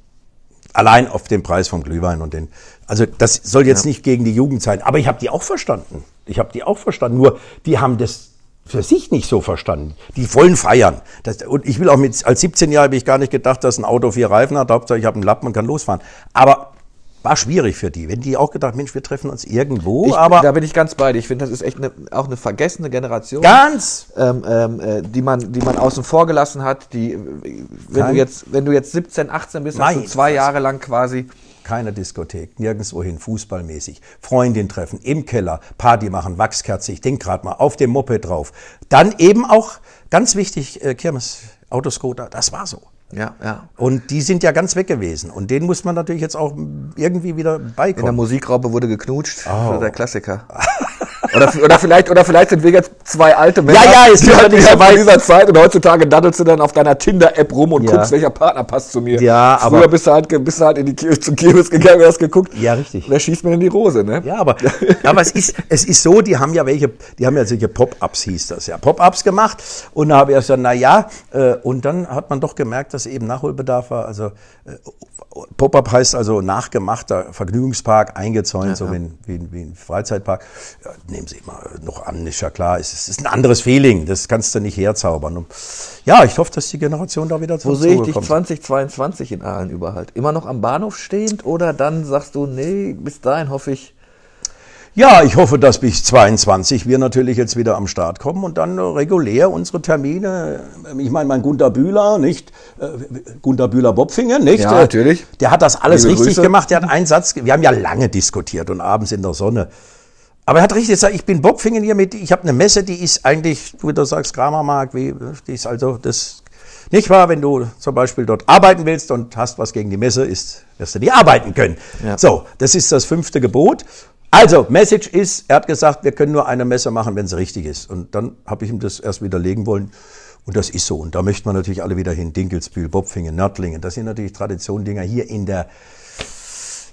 Allein auf den Preis vom Glühwein und den. Also das soll jetzt nicht gegen die Jugend sein. Aber ich habe die auch verstanden. Ich habe die auch verstanden. Nur die haben das für sich nicht so verstanden. Die wollen feiern. Das, und ich will auch mit, als 17 Jahre habe ich gar nicht gedacht, dass ein Auto vier Reifen hat. Hauptsache ich habe einen Lappen und kann losfahren. Aber war schwierig für die. Wenn die auch gedacht, Mensch, wir treffen uns irgendwo, Ich, aber da bin ich ganz bei dir. Ich finde, das ist echt eine, auch eine vergessene Generation. ganz ähm, ähm, äh, die man, die man außen vor gelassen hat, die, äh, wenn Nein. du jetzt, wenn du jetzt 17, 18 bist, hast Nein, du zwei Jahre lang quasi. Keine Diskothek, nirgendwo hin, fußballmäßig. Freundin treffen, im Keller, Party machen, Wachskerze, ich denk grad mal, auf dem Moped drauf. Dann eben auch, ganz wichtig, äh, Kirmes, Autoscooter, das war so. Ja, ja. Und die sind ja ganz weg gewesen. Und denen muss man natürlich jetzt auch irgendwie wieder In der beikommen. Musikraube wurde geknutscht. Oh. Der Klassiker. <laughs> oder, oder, vielleicht, oder vielleicht sind wir jetzt zwei alte Männer, Ja, ja, ist die ja halt nicht weit. dieser Zeit und heutzutage daddelst du dann auf deiner Tinder-App rum und Ja. guckst, welcher Partner passt zu mir. Ja, Früher aber- bist du halt, bist du halt in die Kirche, zum Kirmes gegangen und hast geguckt. Ja, richtig. Wer schießt mir denn die Rose, ne? Ja, aber, aber es, ist, es ist so, die haben ja welche, die haben ja solche Pop-Ups, hieß das ja, Pop-Ups gemacht. Und da habe ich erst gesagt, na ja, äh, und dann hat man doch gemerkt, dass eben Nachholbedarf war. Also äh, Pop-Up heißt also nachgemachter Vergnügungspark, eingezäunt, so wie, ein- wie, ein- wie ein Freizeitpark. Ja, nehmen Sie mal noch an, ist ja klar, es ist, ist ein anderes Feeling, das kannst du nicht herzaubern. Und ja, ich hoffe, dass die Generation da wieder Wo zur sehe ich dich kommt. 2022 in Aalen überhaupt? Immer noch am Bahnhof stehend oder dann sagst du, nee, bis dahin hoffe ich. Ja, ich hoffe, dass bis 22 wir natürlich jetzt wieder am Start kommen und dann regulär unsere Termine. äh, Ich meine, mein Gunter Bühler, nicht? Äh, Gunter Bühler-Bopfingen, nicht? Ja, Äh, natürlich. Der hat das alles Liebe richtig Grüße. gemacht. Der hat einen Satz, wir haben ja lange diskutiert und abends in der Sonne. Aber er hat richtig gesagt, ich bin Bopfingen hier mit, ich habe eine Messe, die ist eigentlich, wie du sagst, Kramermarkt, wie, die ist also das, nicht wahr, wenn du zum Beispiel dort arbeiten willst und hast was gegen die Messe, ist, wirst du nie arbeiten können. Ja. So, das ist das fünfte Gebot. Also, Message ist, er hat gesagt, wir können nur eine Messe machen, wenn sie richtig ist. Und dann habe ich ihm das erst widerlegen wollen. Und das ist so. Und da möchten wir natürlich alle wieder hin. Dinkelsbühl, Bopfingen, Nördlingen. Das sind natürlich Traditiondinger hier in der,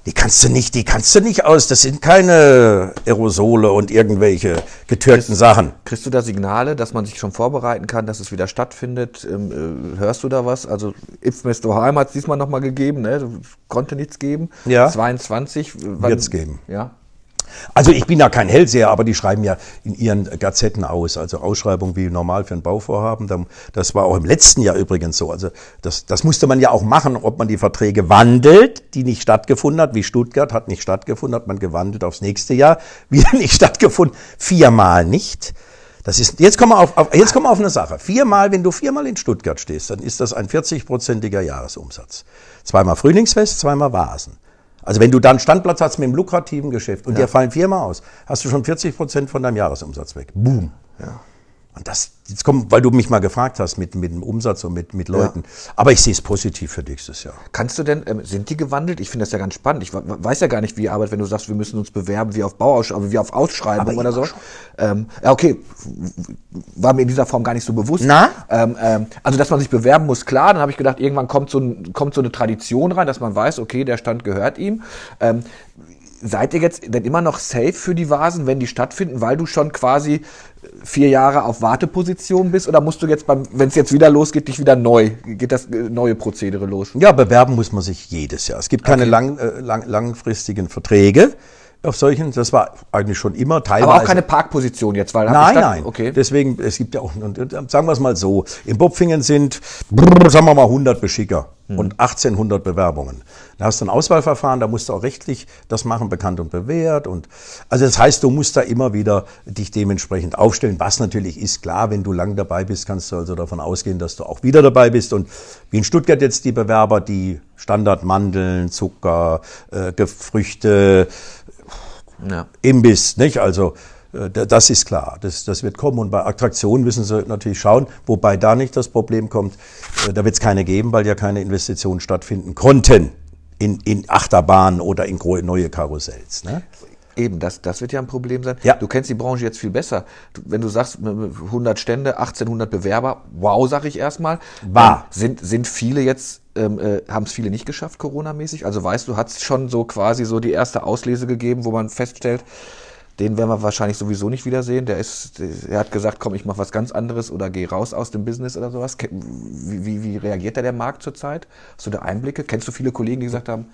die kannst du nicht, die kannst du nicht aus. Das sind keine Aerosole und irgendwelche getürkten Sachen. Kriegst du da Signale, dass man sich schon vorbereiten kann, dass es wieder stattfindet? Ähm, äh, hörst du da was? Also Impfmess Heim hat es diesmal nochmal gegeben, ne? Konnte nichts geben. Ja. 22. Wird es geben. Ja. Also ich bin ja kein Hellseher, aber die schreiben ja in ihren Gazetten aus, also Ausschreibung wie normal für ein Bauvorhaben. Das war auch im letzten Jahr übrigens so. Also das, das musste man ja auch machen, ob man die Verträge wandelt, die nicht stattgefunden hat, wie Stuttgart hat nicht stattgefunden, hat man gewandelt aufs nächste Jahr, <laughs> wieder nicht stattgefunden, viermal nicht. Das ist, jetzt kommen wir auf, auf, jetzt kommen wir auf eine Sache. Viermal, wenn du viermal in Stuttgart stehst, dann ist das ein 40-prozentiger Jahresumsatz. Zweimal Frühlingsfest, zweimal Vasen. Also wenn du dann Standplatz hast mit einem lukrativen Geschäft und ja. dir fallen viermal aus, hast du schon 40 Prozent von deinem Jahresumsatz weg. Boom. Ja. Und das, jetzt kommt, weil du mich mal gefragt hast mit, mit dem Umsatz und mit, mit Leuten. Ja. Aber ich sehe es positiv für nächstes Jahr. Kannst du denn, ähm, sind die gewandelt? Ich finde das ja ganz spannend. Ich weiß ja gar nicht, wie ihr arbeitet, wenn du sagst, wir müssen uns bewerben wie auf Bauausschreibung, wie auf Ausschreibung oder so. Ähm, ja, okay. War mir in dieser Form gar nicht so bewusst. Na? Ähm, ähm, also, dass man sich bewerben muss, klar. Dann habe ich gedacht, irgendwann kommt so, ein, kommt so eine Tradition rein, dass man weiß, okay, der Stand gehört ihm. Seid ihr jetzt denn immer noch safe für die Vasen, wenn die stattfinden, weil du schon quasi vier Jahre auf Warteposition bist oder musst du jetzt beim, wenn es jetzt wieder losgeht, dich wieder neu, geht das äh, neue Prozedere los? Ja, bewerben muss man sich jedes Jahr. Es gibt keine okay. lang, äh, lang, langfristigen Verträge auf solchen. Das war eigentlich schon immer teilweise. Aber auch keine Parkposition jetzt, weil nein, nein. Okay. Deswegen es gibt ja auch und, sagen wir es mal so: In Bopfingen sind sagen wir mal 100 Beschicker hm. und 1800 Bewerbungen. Da hast du ein Auswahlverfahren, da musst du auch rechtlich das machen, bekannt und bewährt. Und also das heißt, du musst da immer wieder dich dementsprechend aufstellen. Was natürlich ist klar, wenn du lang dabei bist, kannst du also davon ausgehen, dass du auch wieder dabei bist. Und wie in Stuttgart jetzt die Bewerber, die Standardmandeln, Zucker, äh, Früchte, ja. Imbiss, nicht? Also äh, das ist klar, das, das wird kommen. Und bei Attraktionen müssen Sie natürlich schauen, wobei da nicht das Problem kommt, äh, da wird es keine geben, weil ja keine Investitionen stattfinden konnten in, in Achterbahnen oder in neue Karussells. Ne? Eben, das, das wird ja ein Problem sein. Ja. Du kennst die Branche jetzt viel besser. Du, wenn du sagst, 100 Stände, 1800 Bewerber, wow, sag ich erstmal. War. Sind, sind viele jetzt, ähm, äh, haben es viele nicht geschafft, Corona-mäßig? Also weißt du, hat es schon so quasi so die erste Auslese gegeben, wo man feststellt, den werden wir wahrscheinlich sowieso nicht wiedersehen. Der ist, er hat gesagt, komm, ich mache was ganz anderes oder geh raus aus dem Business oder sowas. Wie, wie, wie reagiert da der Markt zurzeit? Hast du da Einblicke? Kennst du viele Kollegen, die gesagt haben,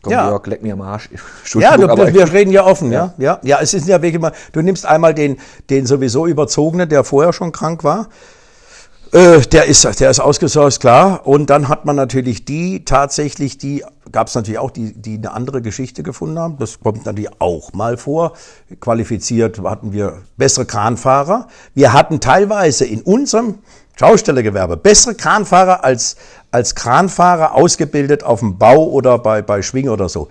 komm, ja. Georg, leck mir am Arsch. <laughs> Ja, du, wir reden ja offen, ja. ja. Ja, es ist ja wirklich mal, du nimmst einmal den, den sowieso Überzogenen, der vorher schon krank war, äh, der ist, der ist ausgesourced, klar. Und dann hat man natürlich die tatsächlich, die gab es natürlich auch, die, die eine andere Geschichte gefunden haben. Das kommt natürlich auch mal vor. Qualifiziert hatten wir bessere Kranfahrer. Wir hatten teilweise in unserem Schaustellergewerbe bessere Kranfahrer als, als Kranfahrer ausgebildet auf dem Bau oder bei, bei Schwing oder so.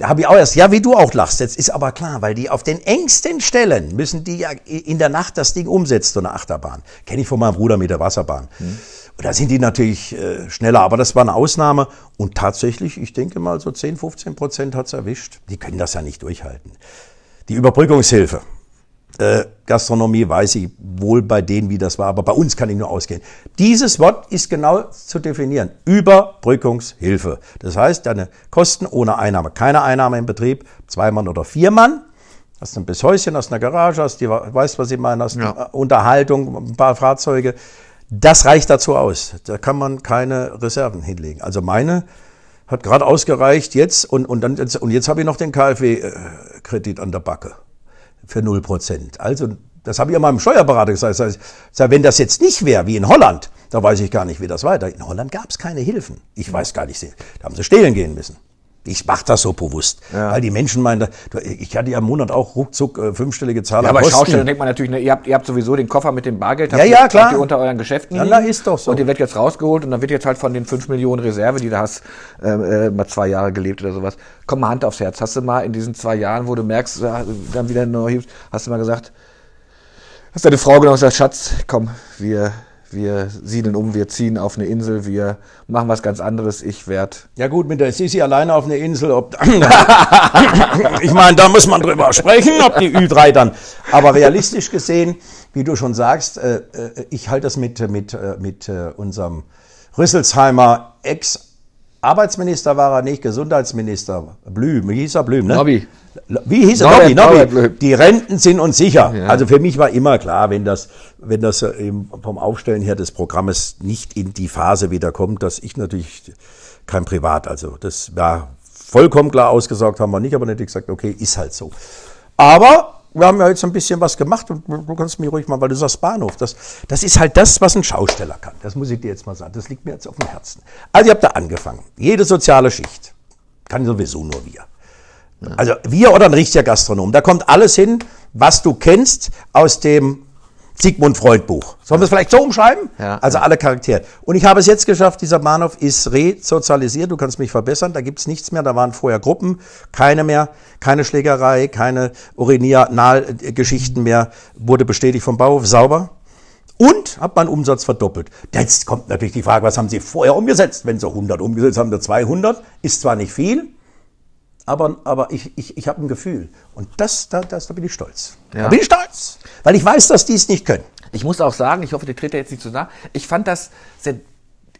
Da habe ich auch erst, ja, wie du auch lachst, jetzt ist aber klar, weil die auf den engsten Stellen müssen die ja in der Nacht das Ding umsetzen, so eine Achterbahn. Kenne ich von meinem Bruder mit der Wasserbahn. Mhm. Und da sind die natürlich äh, schneller, aber das war eine Ausnahme. Und tatsächlich, ich denke mal, so 10, 15 Prozent hat's erwischt. Die können das ja nicht durchhalten. Die Überbrückungshilfe. Äh, Gastronomie weiß ich wohl bei denen, wie das war, aber bei uns kann ich nur ausgehen. Dieses Wort ist genau zu definieren. Überbrückungshilfe. Das heißt, deine Kosten ohne Einnahme. Keine Einnahme im Betrieb, zwei Mann oder vier Mann. Hast ein Häuschen, hast eine Garage, hast die, weißt was ich meine, hast ja. Unterhaltung, ein paar Fahrzeuge. Das reicht dazu aus. Da kann man keine Reserven hinlegen. Also meine hat gerade ausgereicht jetzt und, und, dann, und jetzt habe ich noch den KfW-Kredit an der Backe für 0 Prozent. Also, das habe ich ja meinem Steuerberater gesagt. Das heißt, wenn das jetzt nicht wäre, wie in Holland, da weiß ich gar nicht, wie das weiter. In Holland gab es keine Hilfen. Ich weiß gar nicht, da haben sie stehlen gehen müssen. Ich mache das so bewusst, ja. weil die Menschen meinen, ich hatte ja im Monat auch ruckzuck äh, fünfstellige Zahlen. Ja, aber Schausteller denkt man natürlich, ne, ihr, habt, ihr habt sowieso den Koffer mit dem Bargeld, ja, ja, klar. Habt ihr unter euren Geschäften ja, na, ist doch so. Und ihr wird jetzt rausgeholt und dann wird jetzt halt von den 5 Millionen Reserve, die du hast, äh, äh, mal zwei Jahre gelebt oder sowas. Komm mal Hand aufs Herz. Hast du mal in diesen zwei Jahren, wo du merkst, dann wieder neu, hast du mal gesagt, hast deine Frau genau gesagt, Schatz, komm, wir wir siedeln um, wir ziehen auf eine Insel, wir machen was ganz anderes. Ich werde. Ja gut, mit der Sisi alleine auf eine Insel, ob, <laughs> ich meine, da muss man drüber sprechen, ob die Ü3 dann. Aber realistisch gesehen, wie du schon sagst, äh, äh ich halte das mit, mit, äh, mit unserem Rüsselsheimer Ex Arbeitsminister war er nicht, Gesundheitsminister. Blüm, wie hieß er Blüm, ne? Nobby. Wie hieß er? Nobby, Nobby. Die Renten sind uns sicher. Ja. Also für mich war immer klar, wenn das, wenn das äh, vom Aufstellen her des Programmes nicht in die Phase wieder kommt, dass ich natürlich kein Privat, also das war vollkommen klar ausgesagt, haben wir nicht, aber nicht gesagt, okay, ist halt so. Aber wir haben ja jetzt ein bisschen was gemacht und du kannst mich ruhig mal, weil du sagst Bahnhof, das, das ist halt das, was ein Schausteller kann. Das muss ich dir jetzt mal sagen. Das liegt mir jetzt auf dem Herzen. Also ich habe da angefangen. Jede soziale Schicht kann sowieso nur wir. Also wir oder ein richtiger Gastronom. Da kommt alles hin, was du kennst aus dem Sigmund Freud Buch. Sollen wir es vielleicht so umschreiben? Ja. Also alle Charaktere. Und ich habe es jetzt geschafft, dieser Bahnhof ist resozialisiert, du kannst mich verbessern, da gibt's nichts mehr, da waren vorher Gruppen, keine mehr, keine Schlägerei, keine Urinal-Geschichten mehr, wurde bestätigt vom Bauhof, sauber. Und hat meinen Umsatz verdoppelt. Jetzt kommt natürlich die Frage, was haben Sie vorher umgesetzt? Wenn Sie 100 umgesetzt haben, Sie 200, ist zwar nicht viel, aber, aber ich, ich, ich habe ein Gefühl. Und das, da, das, da bin ich stolz. Da Ja. bin ich stolz. Weil ich weiß, dass die es nicht können. Ich muss auch sagen, ich hoffe, die tritt jetzt nicht zu nah. Ich fand das sehr,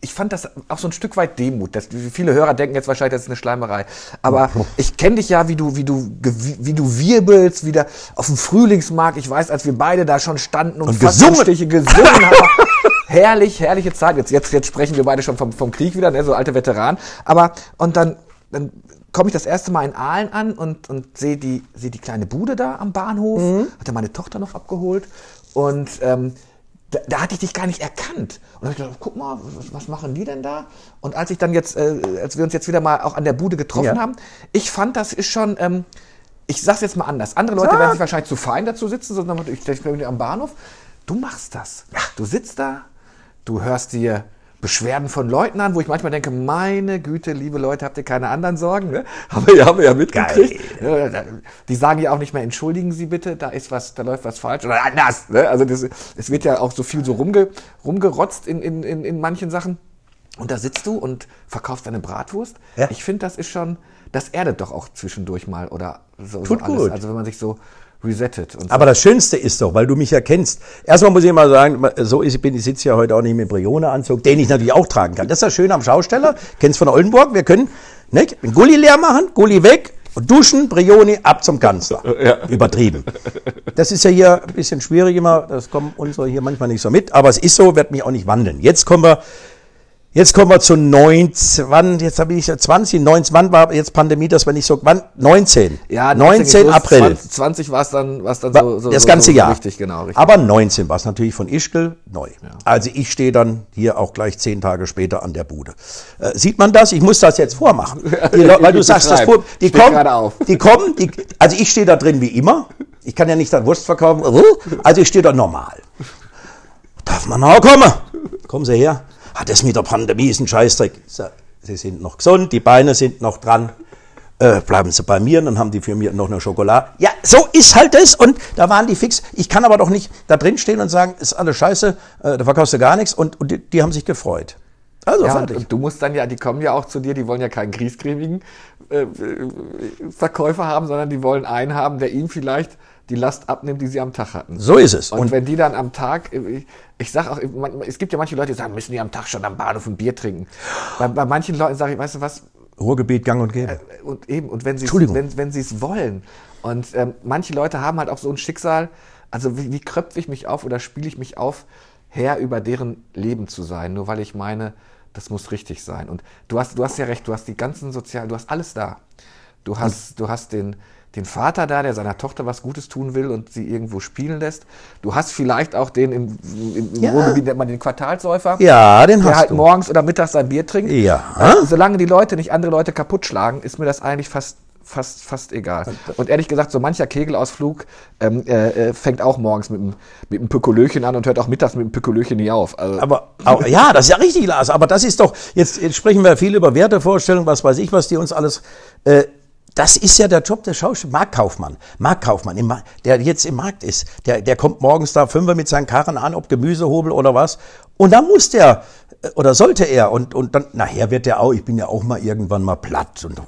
ich fand das auch so ein Stück weit Demut. Das, viele Hörer denken jetzt wahrscheinlich, das ist eine Schleimerei. Aber ich kenne dich ja, wie du, wie du, wie du wirbelst, wieder auf dem Frühlingsmarkt. Ich weiß, als wir beide da schon standen und, Und gesungen. Anstiche gesungen haben. <laughs> Herrlich, herrliche Zeit. Jetzt, jetzt, jetzt sprechen wir beide schon vom, vom Krieg wieder, ne, so alte Veteranen. Aber, und dann, dann komme ich das erste Mal in Aalen an und, und sehe die, sehe die kleine Bude da am Bahnhof. Hatte meine Tochter noch abgeholt. Und ähm, da, da hatte ich dich gar nicht erkannt. Und dann hab ich gedacht, guck mal, was, was machen die denn da? Und als ich dann jetzt, äh, als wir uns jetzt wieder mal auch an der Bude getroffen Ja. haben, ich fand, das ist schon, ähm, ich sag's jetzt mal anders. Andere Leute werden sich wahrscheinlich zu fein dazu sitzen, sondern ich, ich bin am Bahnhof. Du machst das. Du sitzt da, du hörst dir Beschwerden von Leuten an, wo ich manchmal denke, meine Güte, liebe Leute, habt ihr keine anderen Sorgen? Ne? <laughs> Haben, wir, haben wir ja mitgekriegt. Ja, da- Die sagen ja auch nicht mehr, entschuldigen Sie bitte, da ist was, da läuft was falsch oder anders. Ne? Also das, es wird ja auch so viel so rumge, rumgerotzt in, in, in, in manchen Sachen. Und da sitzt du und verkaufst deine Bratwurst. Ja. Ich finde, das ist schon, das erdet doch auch zwischendurch mal oder so, Tut so alles. gut. Also wenn man sich so resettet. So. Aber das Schönste ist doch, weil du mich ja kennst. Erstmal muss ich mal sagen, so ist, ich bin, ich sitze ja heute auch nicht mit Brione-Anzug, den ich natürlich auch tragen kann. Das ist das Schöne am Schausteller. Kennst von Oldenburg. Wir können, ne, einen Gulli leer machen, Gulli weg und duschen, Brioni ab zum Kanzler. <laughs> Übertrieben. Das ist ja hier ein bisschen schwierig immer. Das kommen unsere hier manchmal nicht so mit. Aber es ist so, wird mich auch nicht wandeln. Jetzt kommen wir, Jetzt kommen wir zu 19, wann, jetzt habe ich ja 20, 19, wann war jetzt Pandemie, das war nicht so, wann? 19. ja, 19 geht's los. April. 20, 20 war es dann, war's dann War so, so das so, ganze so, Jahr. Richtig, genau. Richtig. Aber 19 war es natürlich von Ischgl neu. Also ich stehe dann hier auch gleich zehn Tage später an der Bude. Äh, sieht man das? Ich muss das jetzt vormachen. <laughs> Die weil du sagst, das. Pub- die kommen, die kommen, die, also ich stehe da drin wie immer. Ich kann ja nicht dann Wurst verkaufen. Also ich stehe da normal. Darf man auch kommen? Kommen Sie her. Ah, das mit der Pandemie ist ein Scheißdreck. Sie sind noch gesund, die Beine sind noch dran. Äh, bleiben Sie bei mir, dann haben die für mich noch eine Schokolade. Ja, so ist halt das. Und da waren die fix. Ich kann aber doch nicht da drin stehen und sagen, ist alles scheiße, äh, da verkaufst du gar nichts. Und, und die, die haben sich gefreut. Also ja, und, fertig. und du musst dann ja, die kommen ja auch zu dir, die wollen ja keinen griesgrämigen äh, äh, Verkäufer haben, sondern die wollen einen haben, der ihnen vielleicht die Last abnimmt, die sie am Tag hatten. So ist es. Und, Und wenn die dann am Tag, ich, ich sag auch, es gibt ja manche Leute, die sagen, müssen die am Tag schon am Bahnhof ein Bier trinken. Bei, bei manchen Leuten sage ich, weißt du was, Ruhrgebiet gang und gäbe. und eben, und wenn sie wenn, wenn sie es wollen. Und ähm, manche Leute haben halt auch so ein Schicksal, also wie, wie kröpfe ich mich auf oder spiele ich mich auf, Herr über deren Leben zu sein, nur weil ich meine, das muss richtig sein. Und du hast, du hast ja recht, du hast die ganzen sozialen, du hast alles da. Du hast, du hast den, den Vater da, der seiner Tochter was Gutes tun will und sie irgendwo spielen lässt. Du hast vielleicht auch den im, im, im Ja. Ruhrgebiet, nennt man den Quartalsäufer Ja, den der hast halt du. morgens oder mittags sein Bier trinkt. Ja. Solange die Leute nicht andere Leute kaputt schlagen, ist mir das eigentlich fast fast fast egal. Und ehrlich gesagt, so mancher Kegelausflug ähm, äh, äh, fängt auch morgens mit einem mit einem Pökolöchen an und hört auch mittags mit einem Pökolöchen nie auf. Also, Aber, aber ja, das ist ja richtig, Lars. Aber das ist doch, jetzt, jetzt sprechen wir viel über Wertevorstellungen, was weiß ich, was die uns alles. Äh, das ist ja der Job des Schauspielers, Marktkaufmann. Marktkaufmann, Ma- der jetzt im Markt ist. Der, der kommt morgens da Fünfer mit seinen Karren an, ob Gemüsehobel oder was. Und dann muss der, äh, oder sollte er, und, und dann, nachher wird der auch, ich bin ja auch mal irgendwann mal platt und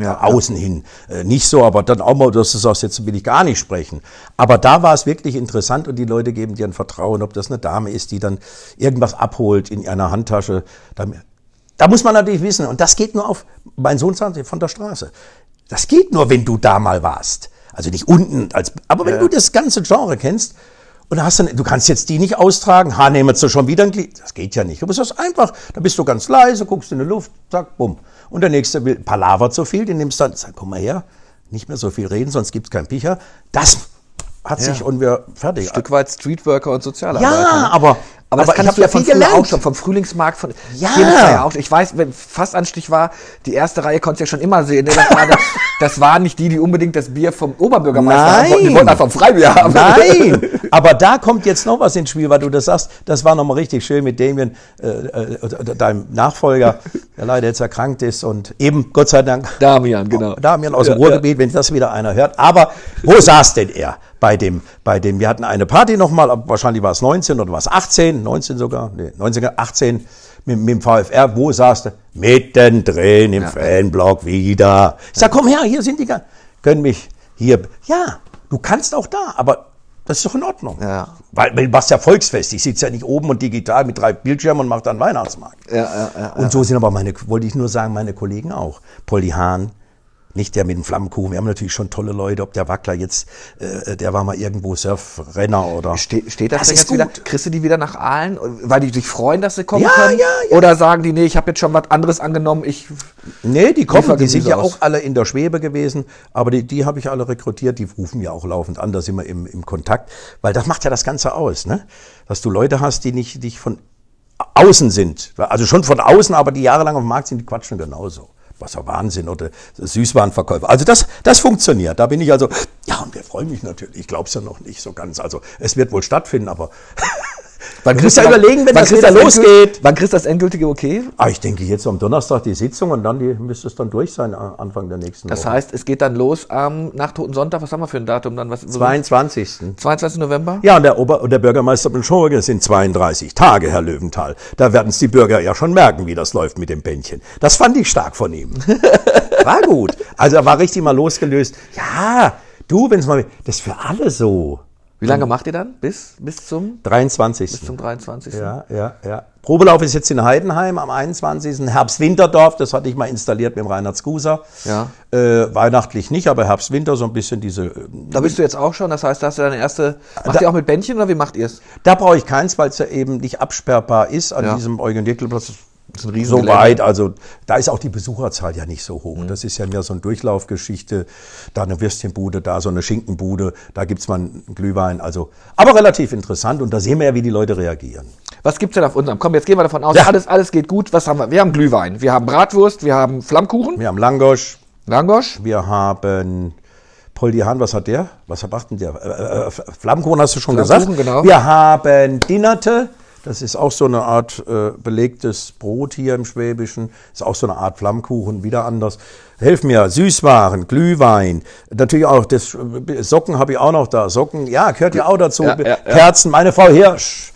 ja, außen hin. Äh, nicht so, aber dann auch mal, dass du sagst, jetzt will ich gar nicht sprechen. Aber da war es wirklich interessant und die Leute geben dir ein Vertrauen, ob das eine Dame ist, die dann irgendwas abholt in einer Handtasche. Dann, da muss man natürlich wissen, und das geht nur auf, mein Sohn sagt von der Straße, das geht nur, wenn du da mal warst. Also nicht unten, als, aber wenn Ja. du das ganze Genre kennst, und hast dann, du kannst jetzt die nicht austragen, ha, nehmen wir schon wieder ein Glied. Das geht ja nicht. Du bist das einfach, da bist du ganz leise, guckst in die Luft, zack, bumm. Und der nächste will Palaver zu viel, den nimmst du dann, sag, komm mal her, nicht mehr so viel reden, sonst gibt's keinen Picher. Das hat sich und wir fertig. Ein Stück weit Streetworker und Sozialarbeiter. Ja, ne? aber, Aber, das ich kannst hab du ja von früher auch schon, vom Frühlingsmarkt, von Ja. hier das ja auch. Ich weiß, wenn Fassanstich war, die erste Reihe konntest du ja schon immer sehen. Ne? Das, war, das, <laughs> das waren nicht die, die unbedingt das Bier vom Oberbürgermeister haben wollten. Die Nein. wollten einfach Freibier haben. Nein, <laughs> aber da kommt jetzt noch was ins Spiel, weil du das sagst. Das war nochmal richtig schön mit Damien, äh, äh, deinem Nachfolger, <laughs> der leider jetzt erkrankt ist und eben, Gott sei Dank, Damian, genau. Damian aus dem Ja, Ruhrgebiet, wenn das wieder einer hört. Aber wo saß denn er bei dem, bei dem, wir hatten eine Party nochmal, wahrscheinlich war es 19 oder war es 18, 19 sogar, nee, 19, 18, mit, mit dem VfR, wo saß der? Mittendrin im Fanblock wieder. Ich sag, komm her, hier sind die, können mich hier, ja, du kannst auch da, aber das ist doch in Ordnung. Ja. Weil, weil was ja Volksfest, ich sitze ja nicht oben und digital mit drei Bildschirmen und mache dann Weihnachtsmarkt. Ja, ja, ja, Und so sind aber meine, wollte ich nur sagen, meine Kollegen auch. Polly Hahn, nicht der mit dem Flammenkuchen. Wir haben natürlich schon tolle Leute, ob der Wackler jetzt, äh, der war mal irgendwo Surfrenner oder. Ste steht das, Das jetzt wieder? gut. Kriegst du die wieder nach Aalen, weil die sich freuen, dass sie kommen Ja, können? ja, ja. Oder sagen die, nee, ich habe jetzt schon was anderes angenommen, ich Nee, die kommen, die sind ja aus. auch alle in der Schwebe gewesen, aber die, die habe ich alle rekrutiert, die rufen ja auch laufend an, da sind wir im, im Kontakt, weil das macht ja das Ganze aus, ne? Dass du Leute hast, die nicht, nicht von außen sind, also schon von außen, aber die jahrelang auf dem Markt sind, die quatschen genauso. Was ja Wahnsinn oder Süßwarenverkäufer. Also das, das funktioniert. Da bin ich also, ja, und wir freuen mich natürlich. Ich glaube es ja noch nicht so ganz. Also es wird wohl stattfinden, aber <laughs> Wann Du musst ja überlegen, wenn wann das kriegst wieder du losgeht. Wann kriegst du das endgültige Okay? ah, ich denke jetzt am Donnerstag die Sitzung und dann die, müsste es dann durch sein, Anfang der nächsten Das Woche. heißt, es geht dann los am nach Toten Sonntag. Was haben wir für ein Datum dann? Was, 22. 22. November? Ja, und der, Ober und der Bürgermeister Beschorge sind 32 Tage, Herr Löwenthal. Da werden es die Bürger ja schon merken, wie das läuft mit dem Bändchen. Das fand ich stark von ihm. <laughs> War gut. Also er war richtig mal losgelöst. Ja, du, wenn es mal, das ist für alle so. Wie lange macht ihr dann? Bis, bis zum, 23. bis zum 23. Ja, ja, ja. Probelauf ist jetzt in Heidenheim am 21. Herbst-Winterdorf, das hatte ich mal installiert mit dem Reinhard Skuser. Ja. Äh, weihnachtlich nicht, aber Herbst-Winter so ein bisschen diese. äh, Da bist du jetzt auch schon. Das heißt, da hast du deine erste. Macht Da- ihr auch mit Bändchen oder wie macht ihr es? Da brauche ich keins, weil es ja eben nicht absperrbar ist an Ja. diesem Eugen-Dickel-Platz. Das ist ein So weit, also da ist auch die Besucherzahl ja nicht so hoch. Mhm. Das ist ja mehr so eine Durchlaufgeschichte. Da eine Würstchenbude, da so eine Schinkenbude, da gibt's mal einen Glühwein. Also, aber relativ interessant und da sehen wir ja, wie die Leute reagieren. Was gibt's denn auf unserem? Komm, jetzt gehen wir davon aus, Ja. alles, alles geht gut. Was haben wir? Wir haben Glühwein, wir haben Bratwurst, wir haben Flammkuchen, Wir haben Langosch, Langosch. wir haben Poldi Hahn, was hat der? Was macht denn der? Äh, äh, Flammkuchen hast du schon Flammkuchen, gesagt. genau. Wir haben Dinnerte. Das ist auch so eine Art äh, belegtes Brot hier im Schwäbischen. Ist auch so eine Art Flammkuchen, wieder anders. Helf mir, Süßwaren, Glühwein, natürlich auch das äh, Socken habe ich auch noch da. Socken, ja, gehört ja auch dazu. Ja, ja, ja. Kerzen, meine Frau Hirsch.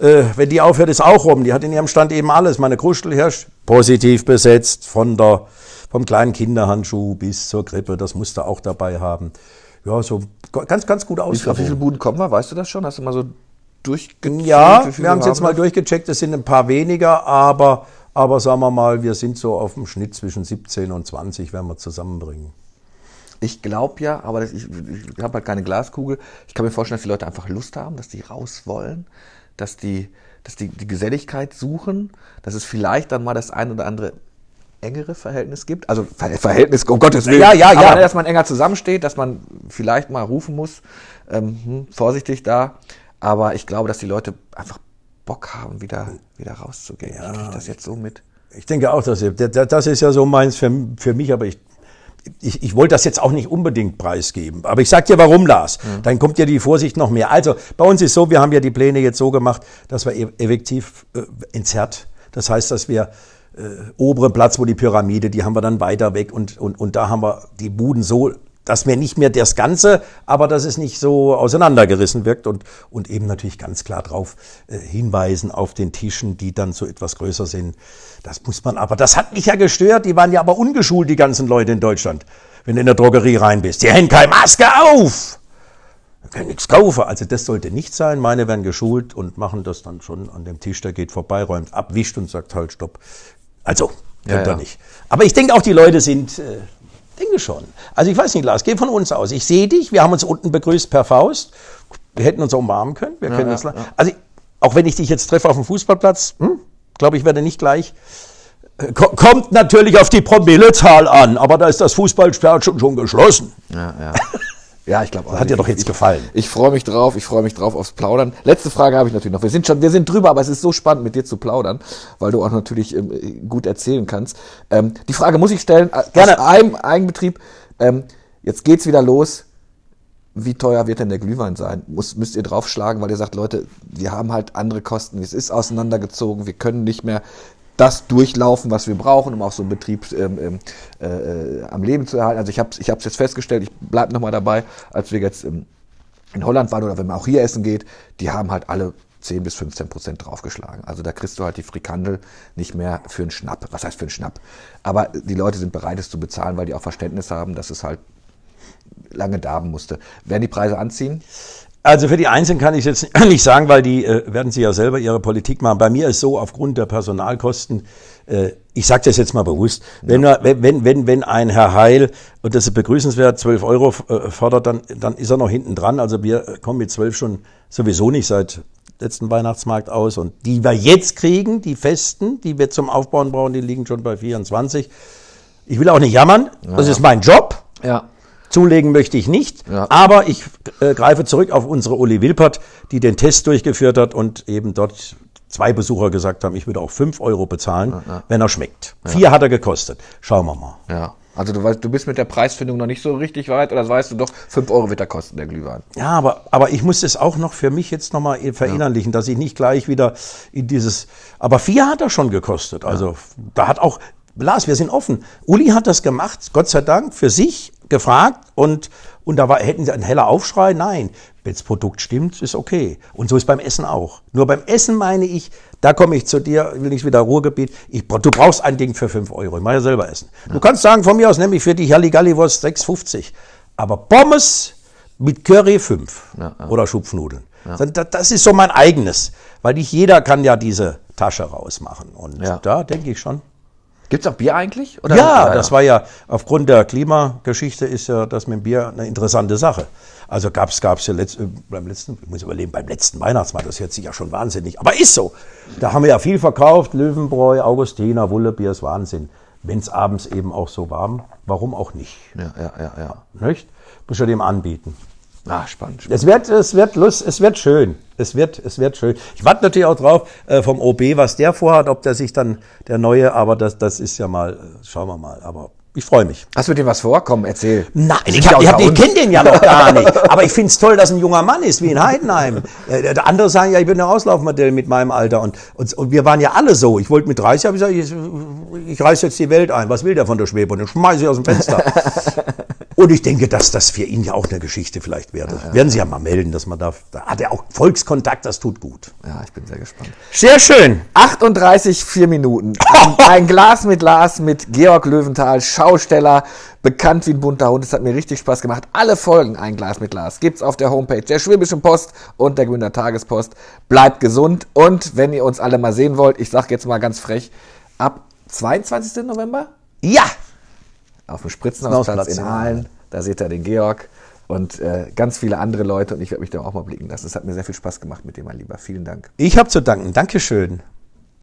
Äh, wenn die aufhört, ist auch rum. Die hat in ihrem Stand eben alles. Meine Kruschelhirsch, positiv besetzt, von der, vom kleinen Kinderhandschuh bis zur Grippe. Das musste auch dabei haben. Ja, so ganz, ganz gut auf wie viele. Buden kommen wir? Weißt du das schon? Hast du mal so durchgezählt? Ja, wir haben es jetzt mal durchgecheckt. Es sind ein paar weniger, aber, aber sagen wir mal, wir sind so auf dem Schnitt zwischen 17 und 20, werden wir zusammenbringen. Ich glaube ja, aber das, ich, ich habe halt keine Glaskugel. Ich kann mir vorstellen, dass die Leute einfach Lust haben, dass die raus wollen, dass die, dass die, die Geselligkeit suchen, dass es vielleicht dann mal das ein oder andere engere Verhältnis gibt. Also Ver Verhältnis, um Gottes Willen. Ja, ja, ja. Aber dass man enger zusammensteht, dass man vielleicht mal rufen muss, ähm, hm, vorsichtig da. Aber ich glaube, dass die Leute einfach Bock haben, wieder, wieder rauszugehen. ich kriege das jetzt so mit. Ich denke auch, dass das ist ja so meins für, für mich, aber ich, ich, ich wollte das jetzt auch nicht unbedingt preisgeben. Aber ich sag dir, warum, Lars. Dann kommt ja die Vorsicht noch mehr. Also bei uns ist so, wir haben ja die Pläne jetzt so gemacht, dass wir e- effektiv äh, entzerrt. Das heißt, dass wir äh, oberen Platz, wo die Pyramide, die haben wir dann weiter weg und, und, und da haben wir die Buden so, dass wir nicht mehr das Ganze, aber dass es nicht so auseinandergerissen wirkt und, und eben natürlich ganz klar drauf äh, hinweisen auf den Tischen, die dann so etwas größer sind. Das muss man aber, das hat mich ja gestört, die waren ja aber ungeschult, die ganzen Leute in Deutschland. Wenn du in der Drogerie rein bist, die haben keine Maske auf! Wir können nichts kaufen. Also das sollte nicht sein. Meine werden geschult und machen das dann schon an dem Tisch, der geht vorbei, räumt ab, wischt und sagt halt Stopp. Also, Ja, ja. nicht. Aber ich denke auch, die Leute sind, äh, denke schon. Also ich weiß nicht, Lars, geh von uns aus. Ich sehe dich, wir haben uns unten begrüßt per Faust. Wir hätten uns umarmen können. Wir können ja, uns, Also, auch wenn ich dich jetzt treffe auf dem Fußballplatz, hm, glaube ich, werde nicht gleich. Äh, ko- Kommt natürlich auf die Promillezahl an, aber da ist das Fußballstadion schon geschlossen. Ja, ja. <laughs> Ja, ich glaube auch. Hat dir Ich- doch jetzt ich, gefallen. Ich freue mich drauf, ich freue mich drauf aufs Plaudern. Letzte Frage habe ich natürlich noch. Wir sind schon, wir sind drüber, aber es ist so spannend, mit dir zu plaudern, weil du auch natürlich ähm, gut erzählen kannst. Ähm, die Frage muss ich stellen, äh, Gerne. aus einem Eigenbetrieb. Ähm, jetzt geht's wieder los. Wie teuer wird denn der Glühwein sein? Muss, müsst ihr draufschlagen, weil ihr sagt, Leute, wir haben halt andere Kosten. Es ist auseinandergezogen. Wir können nicht mehr das durchlaufen, was wir brauchen, um auch so einen Betrieb ähm, ähm, äh, am Leben zu erhalten. Also ich habe es ich hab's jetzt festgestellt, ich bleibe nochmal dabei, als wir jetzt ähm, in Holland waren oder wenn man auch hier essen geht, die haben halt alle 10 bis 15 Prozent draufgeschlagen. Also da kriegst du halt die Frikandel nicht mehr für einen Schnapp. Was heißt für einen Schnapp? Aber die Leute sind bereit, es zu bezahlen, weil die auch Verständnis haben, dass es halt lange darben musste. Werden die Preise anziehen? Also für die Einzelnen kann ich jetzt <laughs> nicht sagen, weil die äh, werden sie ja selber ihre Politik machen. Bei mir ist so, aufgrund der Personalkosten, äh, ich sage das jetzt mal bewusst, wenn, er, wenn, wenn, wenn ein Herr Heil, und das ist begrüßenswert, 12 Euro äh, fordert, dann, dann ist er noch hinten dran. Also wir kommen mit 12 schon sowieso nicht seit letzten Weihnachtsmarkt aus. Und die wir jetzt kriegen, die festen, die wir zum Aufbauen brauchen, die liegen schon bei 24. Ich will auch nicht jammern, das ist mein Job. Ja. Zulegen möchte ich nicht, Ja. aber ich äh, greife zurück auf unsere Uli Wilpert, die den Test durchgeführt hat und eben dort zwei Besucher gesagt haben, ich würde auch fünf Euro bezahlen, wenn er schmeckt. Vier hat er gekostet. Schauen wir mal. Ja. Also du weißt, du bist mit der Preisfindung noch nicht so richtig weit, oder das weißt du doch, 5 Euro wird er kosten, der Glühwein. Ja, aber, aber ich muss es auch noch für mich jetzt nochmal verinnerlichen, dass ich nicht gleich wieder in dieses. Aber vier hat er schon gekostet. Also da hat auch. Lars, wir sind offen. Uli hat das gemacht, Gott sei Dank, für sich gefragt und, und da war, hätten sie einen heller Aufschrei? Nein. Wenn das Produkt stimmt, ist okay. Und so ist beim Essen auch. Nur beim Essen meine ich, da komme ich zu dir, will nicht wieder Ruhrgebiet. Ich, du brauchst ein Ding für 5 Euro. Ich mache ja selber Essen. Du kannst sagen, von mir aus nehme ich für die Halligalli-Wurst 6,50. Aber Pommes mit Curry 5 oder Schupfnudeln. Das, das ist so mein eigenes, weil nicht jeder kann ja diese Tasche rausmachen. Und Ja. da denke ich schon. Gibt's auch Bier eigentlich? Oder? Ja, das war ja aufgrund der Klimageschichte ist ja das mit dem Bier eine interessante Sache. Also gab's gab's ja letzt, äh, beim letzten, ich muss überlegen, beim letzten Weihnachtsmarkt, das hört sich ja schon wahnsinnig, aber ist so. Da haben wir ja viel verkauft, Löwenbräu, Augustiner, Wullebier, ist Wahnsinn. Wenn's abends eben auch so warm, warum auch nicht? Ja, ja, ja, ja. Nicht? Muss ja dem anbieten. Ah, spannend. spannend. Es wird, es wird lust, es wird schön. Es wird, es wird schön. Ich warte natürlich auch drauf äh, vom OB, was der vorhat, ob der sich dann der neue, aber das, das ist ja mal, äh, schauen wir mal. Aber ich freue mich. Hast du dem was vor? Komm, erzähl. Nein, ich, hab, ich, hab, ich kenne den ja noch gar nicht. <laughs> Aber ich finde es toll, dass ein junger Mann ist, wie in Heidenheim. Äh, der andere sagen ja, ich bin ein Auslaufmodell mit meinem Alter. Und, und, und wir waren ja alle so. Ich wollte mit 30, habe ich gesagt, ich, ich reiße jetzt die Welt ein. Was will der von der Schwebe? Und dann schmeiße ich aus dem Fenster. <laughs> und ich denke, dass das für ihn ja auch eine Geschichte vielleicht wäre. Das werden Sie ja mal melden, dass man da, da hat er auch Volkskontakt, das tut gut. Ja, ich bin sehr gespannt. Sehr schön. 38, 4 Minuten. Ein, <laughs> ein Glas mit Glas mit Georg Löwenthal, Schausteller, bekannt wie ein bunter Hund. Es hat mir richtig Spaß gemacht. Alle Folgen Ein Glas mit Glas gibt's auf der Homepage der Schwäbischen Post und der Grüner Tagespost. Bleibt gesund und wenn ihr uns alle mal sehen wollt, ich sag jetzt mal ganz frech, ab 22. November Ja. Auf dem Spritzenhausplatz in Aalen. Da seht ihr den Georg und äh, ganz viele andere Leute und ich werde mich da auch mal blicken lassen. Es hat mir sehr viel Spaß gemacht mit dir, mein Lieber. Vielen Dank. Ich habe zu danken. Dankeschön.